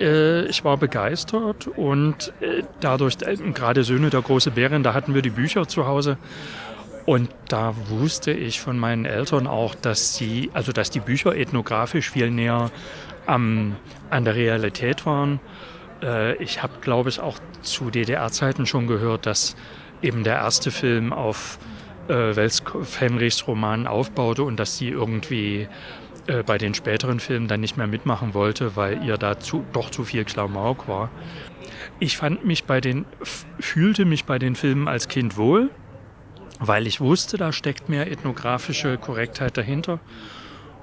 Speaker 3: Äh, ich war begeistert und äh, dadurch, äh, gerade Söhne der große Bären, da hatten wir die Bücher zu Hause. Und da wusste ich von meinen Eltern auch, dass sie, also dass die Bücher ethnografisch viel näher am, an der Realität waren. Ich habe, glaube ich, auch zu DDR-Zeiten schon gehört, dass eben der erste Film auf äh, Wels Fenrichs Roman aufbaute und dass sie irgendwie äh, bei den späteren Filmen dann nicht mehr mitmachen wollte, weil ihr da zu, doch zu viel Klamauk war. Ich fand mich bei den, fühlte mich bei den Filmen als Kind wohl, weil ich wusste, da steckt mehr ethnografische Korrektheit dahinter.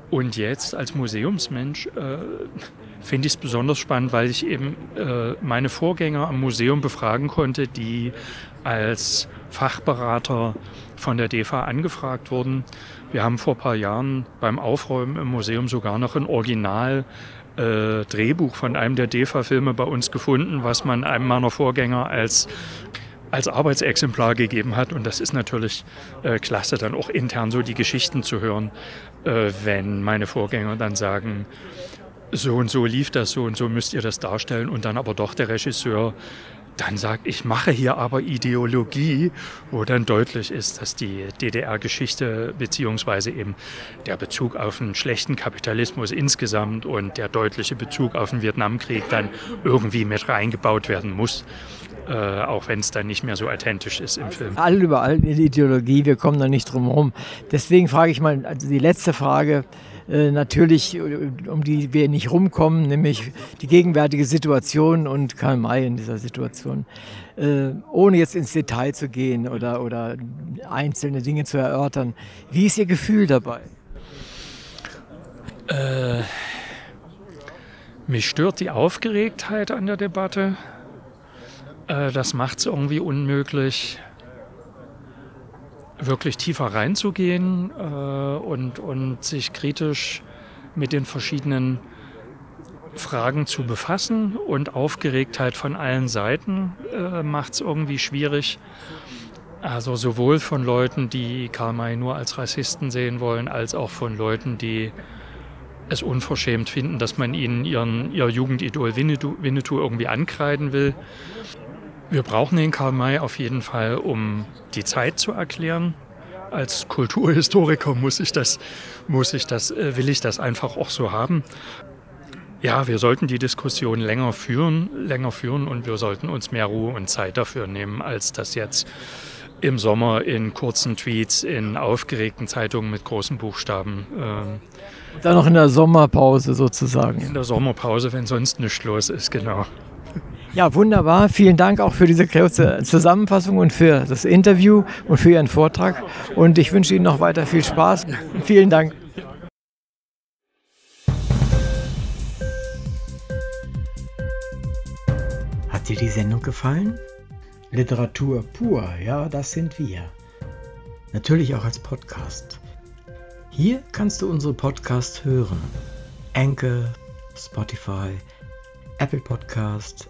Speaker 3: Und jetzt als Museumsmensch äh, finde ich es besonders spannend, weil ich eben äh, meine Vorgänger am Museum befragen konnte, die als Fachberater von der DEFA angefragt wurden. Wir haben vor ein paar Jahren beim Aufräumen im Museum sogar noch ein Original äh, Drehbuch von einem der DEFA-Filme bei uns gefunden, was man einem meiner Vorgänger als als Arbeitsexemplar gegeben hat. Und das ist natürlich äh, klasse, dann auch intern so die Geschichten zu hören, äh, wenn meine Vorgänger dann sagen, so und so lief das, so und so müsst ihr das darstellen und dann aber doch der Regisseur dann sagt, ich mache hier aber Ideologie, wo dann deutlich ist, dass die DDR-Geschichte beziehungsweise eben der Bezug auf einen schlechten Kapitalismus insgesamt und der deutliche Bezug auf den Vietnamkrieg dann irgendwie mit reingebaut werden muss. Äh, auch wenn es dann nicht mehr so authentisch ist im Film.
Speaker 17: All überall in Ideologie, wir kommen da nicht drum herum. Deswegen frage ich mal, also die letzte Frage, äh, natürlich, äh, um die wir nicht rumkommen, nämlich die gegenwärtige Situation und Karl May in dieser Situation. Äh, ohne jetzt ins Detail zu gehen oder, oder einzelne Dinge zu erörtern. Wie ist Ihr Gefühl dabei?
Speaker 3: Äh, mich stört die Aufgeregtheit an der Debatte. Das macht es irgendwie unmöglich, wirklich tiefer reinzugehen äh, und, und sich kritisch mit den verschiedenen Fragen zu befassen. Und Aufgeregtheit von allen Seiten äh, macht es irgendwie schwierig. Also sowohl von Leuten, die Karl May nur als Rassisten sehen wollen, als auch von Leuten, die es unverschämt finden, dass man ihnen ihren, ihr Jugendidol Winnetou, Winnetou irgendwie ankreiden will. Wir brauchen den Karl May auf jeden Fall, um die Zeit zu erklären. Als Kulturhistoriker muss ich das, muss ich das, äh, will ich das einfach auch so haben. Ja, wir sollten die Diskussion länger führen, länger führen und wir sollten uns mehr Ruhe und Zeit dafür nehmen, als das jetzt im Sommer in kurzen Tweets, in aufgeregten Zeitungen mit großen Buchstaben. Ähm,
Speaker 17: Dann noch in der Sommerpause sozusagen.
Speaker 3: In der Sommerpause, wenn sonst nichts los ist, genau.
Speaker 17: Ja, wunderbar. Vielen Dank auch für diese kurze Zusammenfassung und für das Interview und für Ihren Vortrag. Und ich wünsche Ihnen noch weiter viel Spaß. Vielen Dank. Hat dir die Sendung gefallen? Literatur pur, ja, das sind wir. Natürlich auch als Podcast. Hier kannst du unsere Podcasts hören. Anchor, Spotify, Apple Podcast,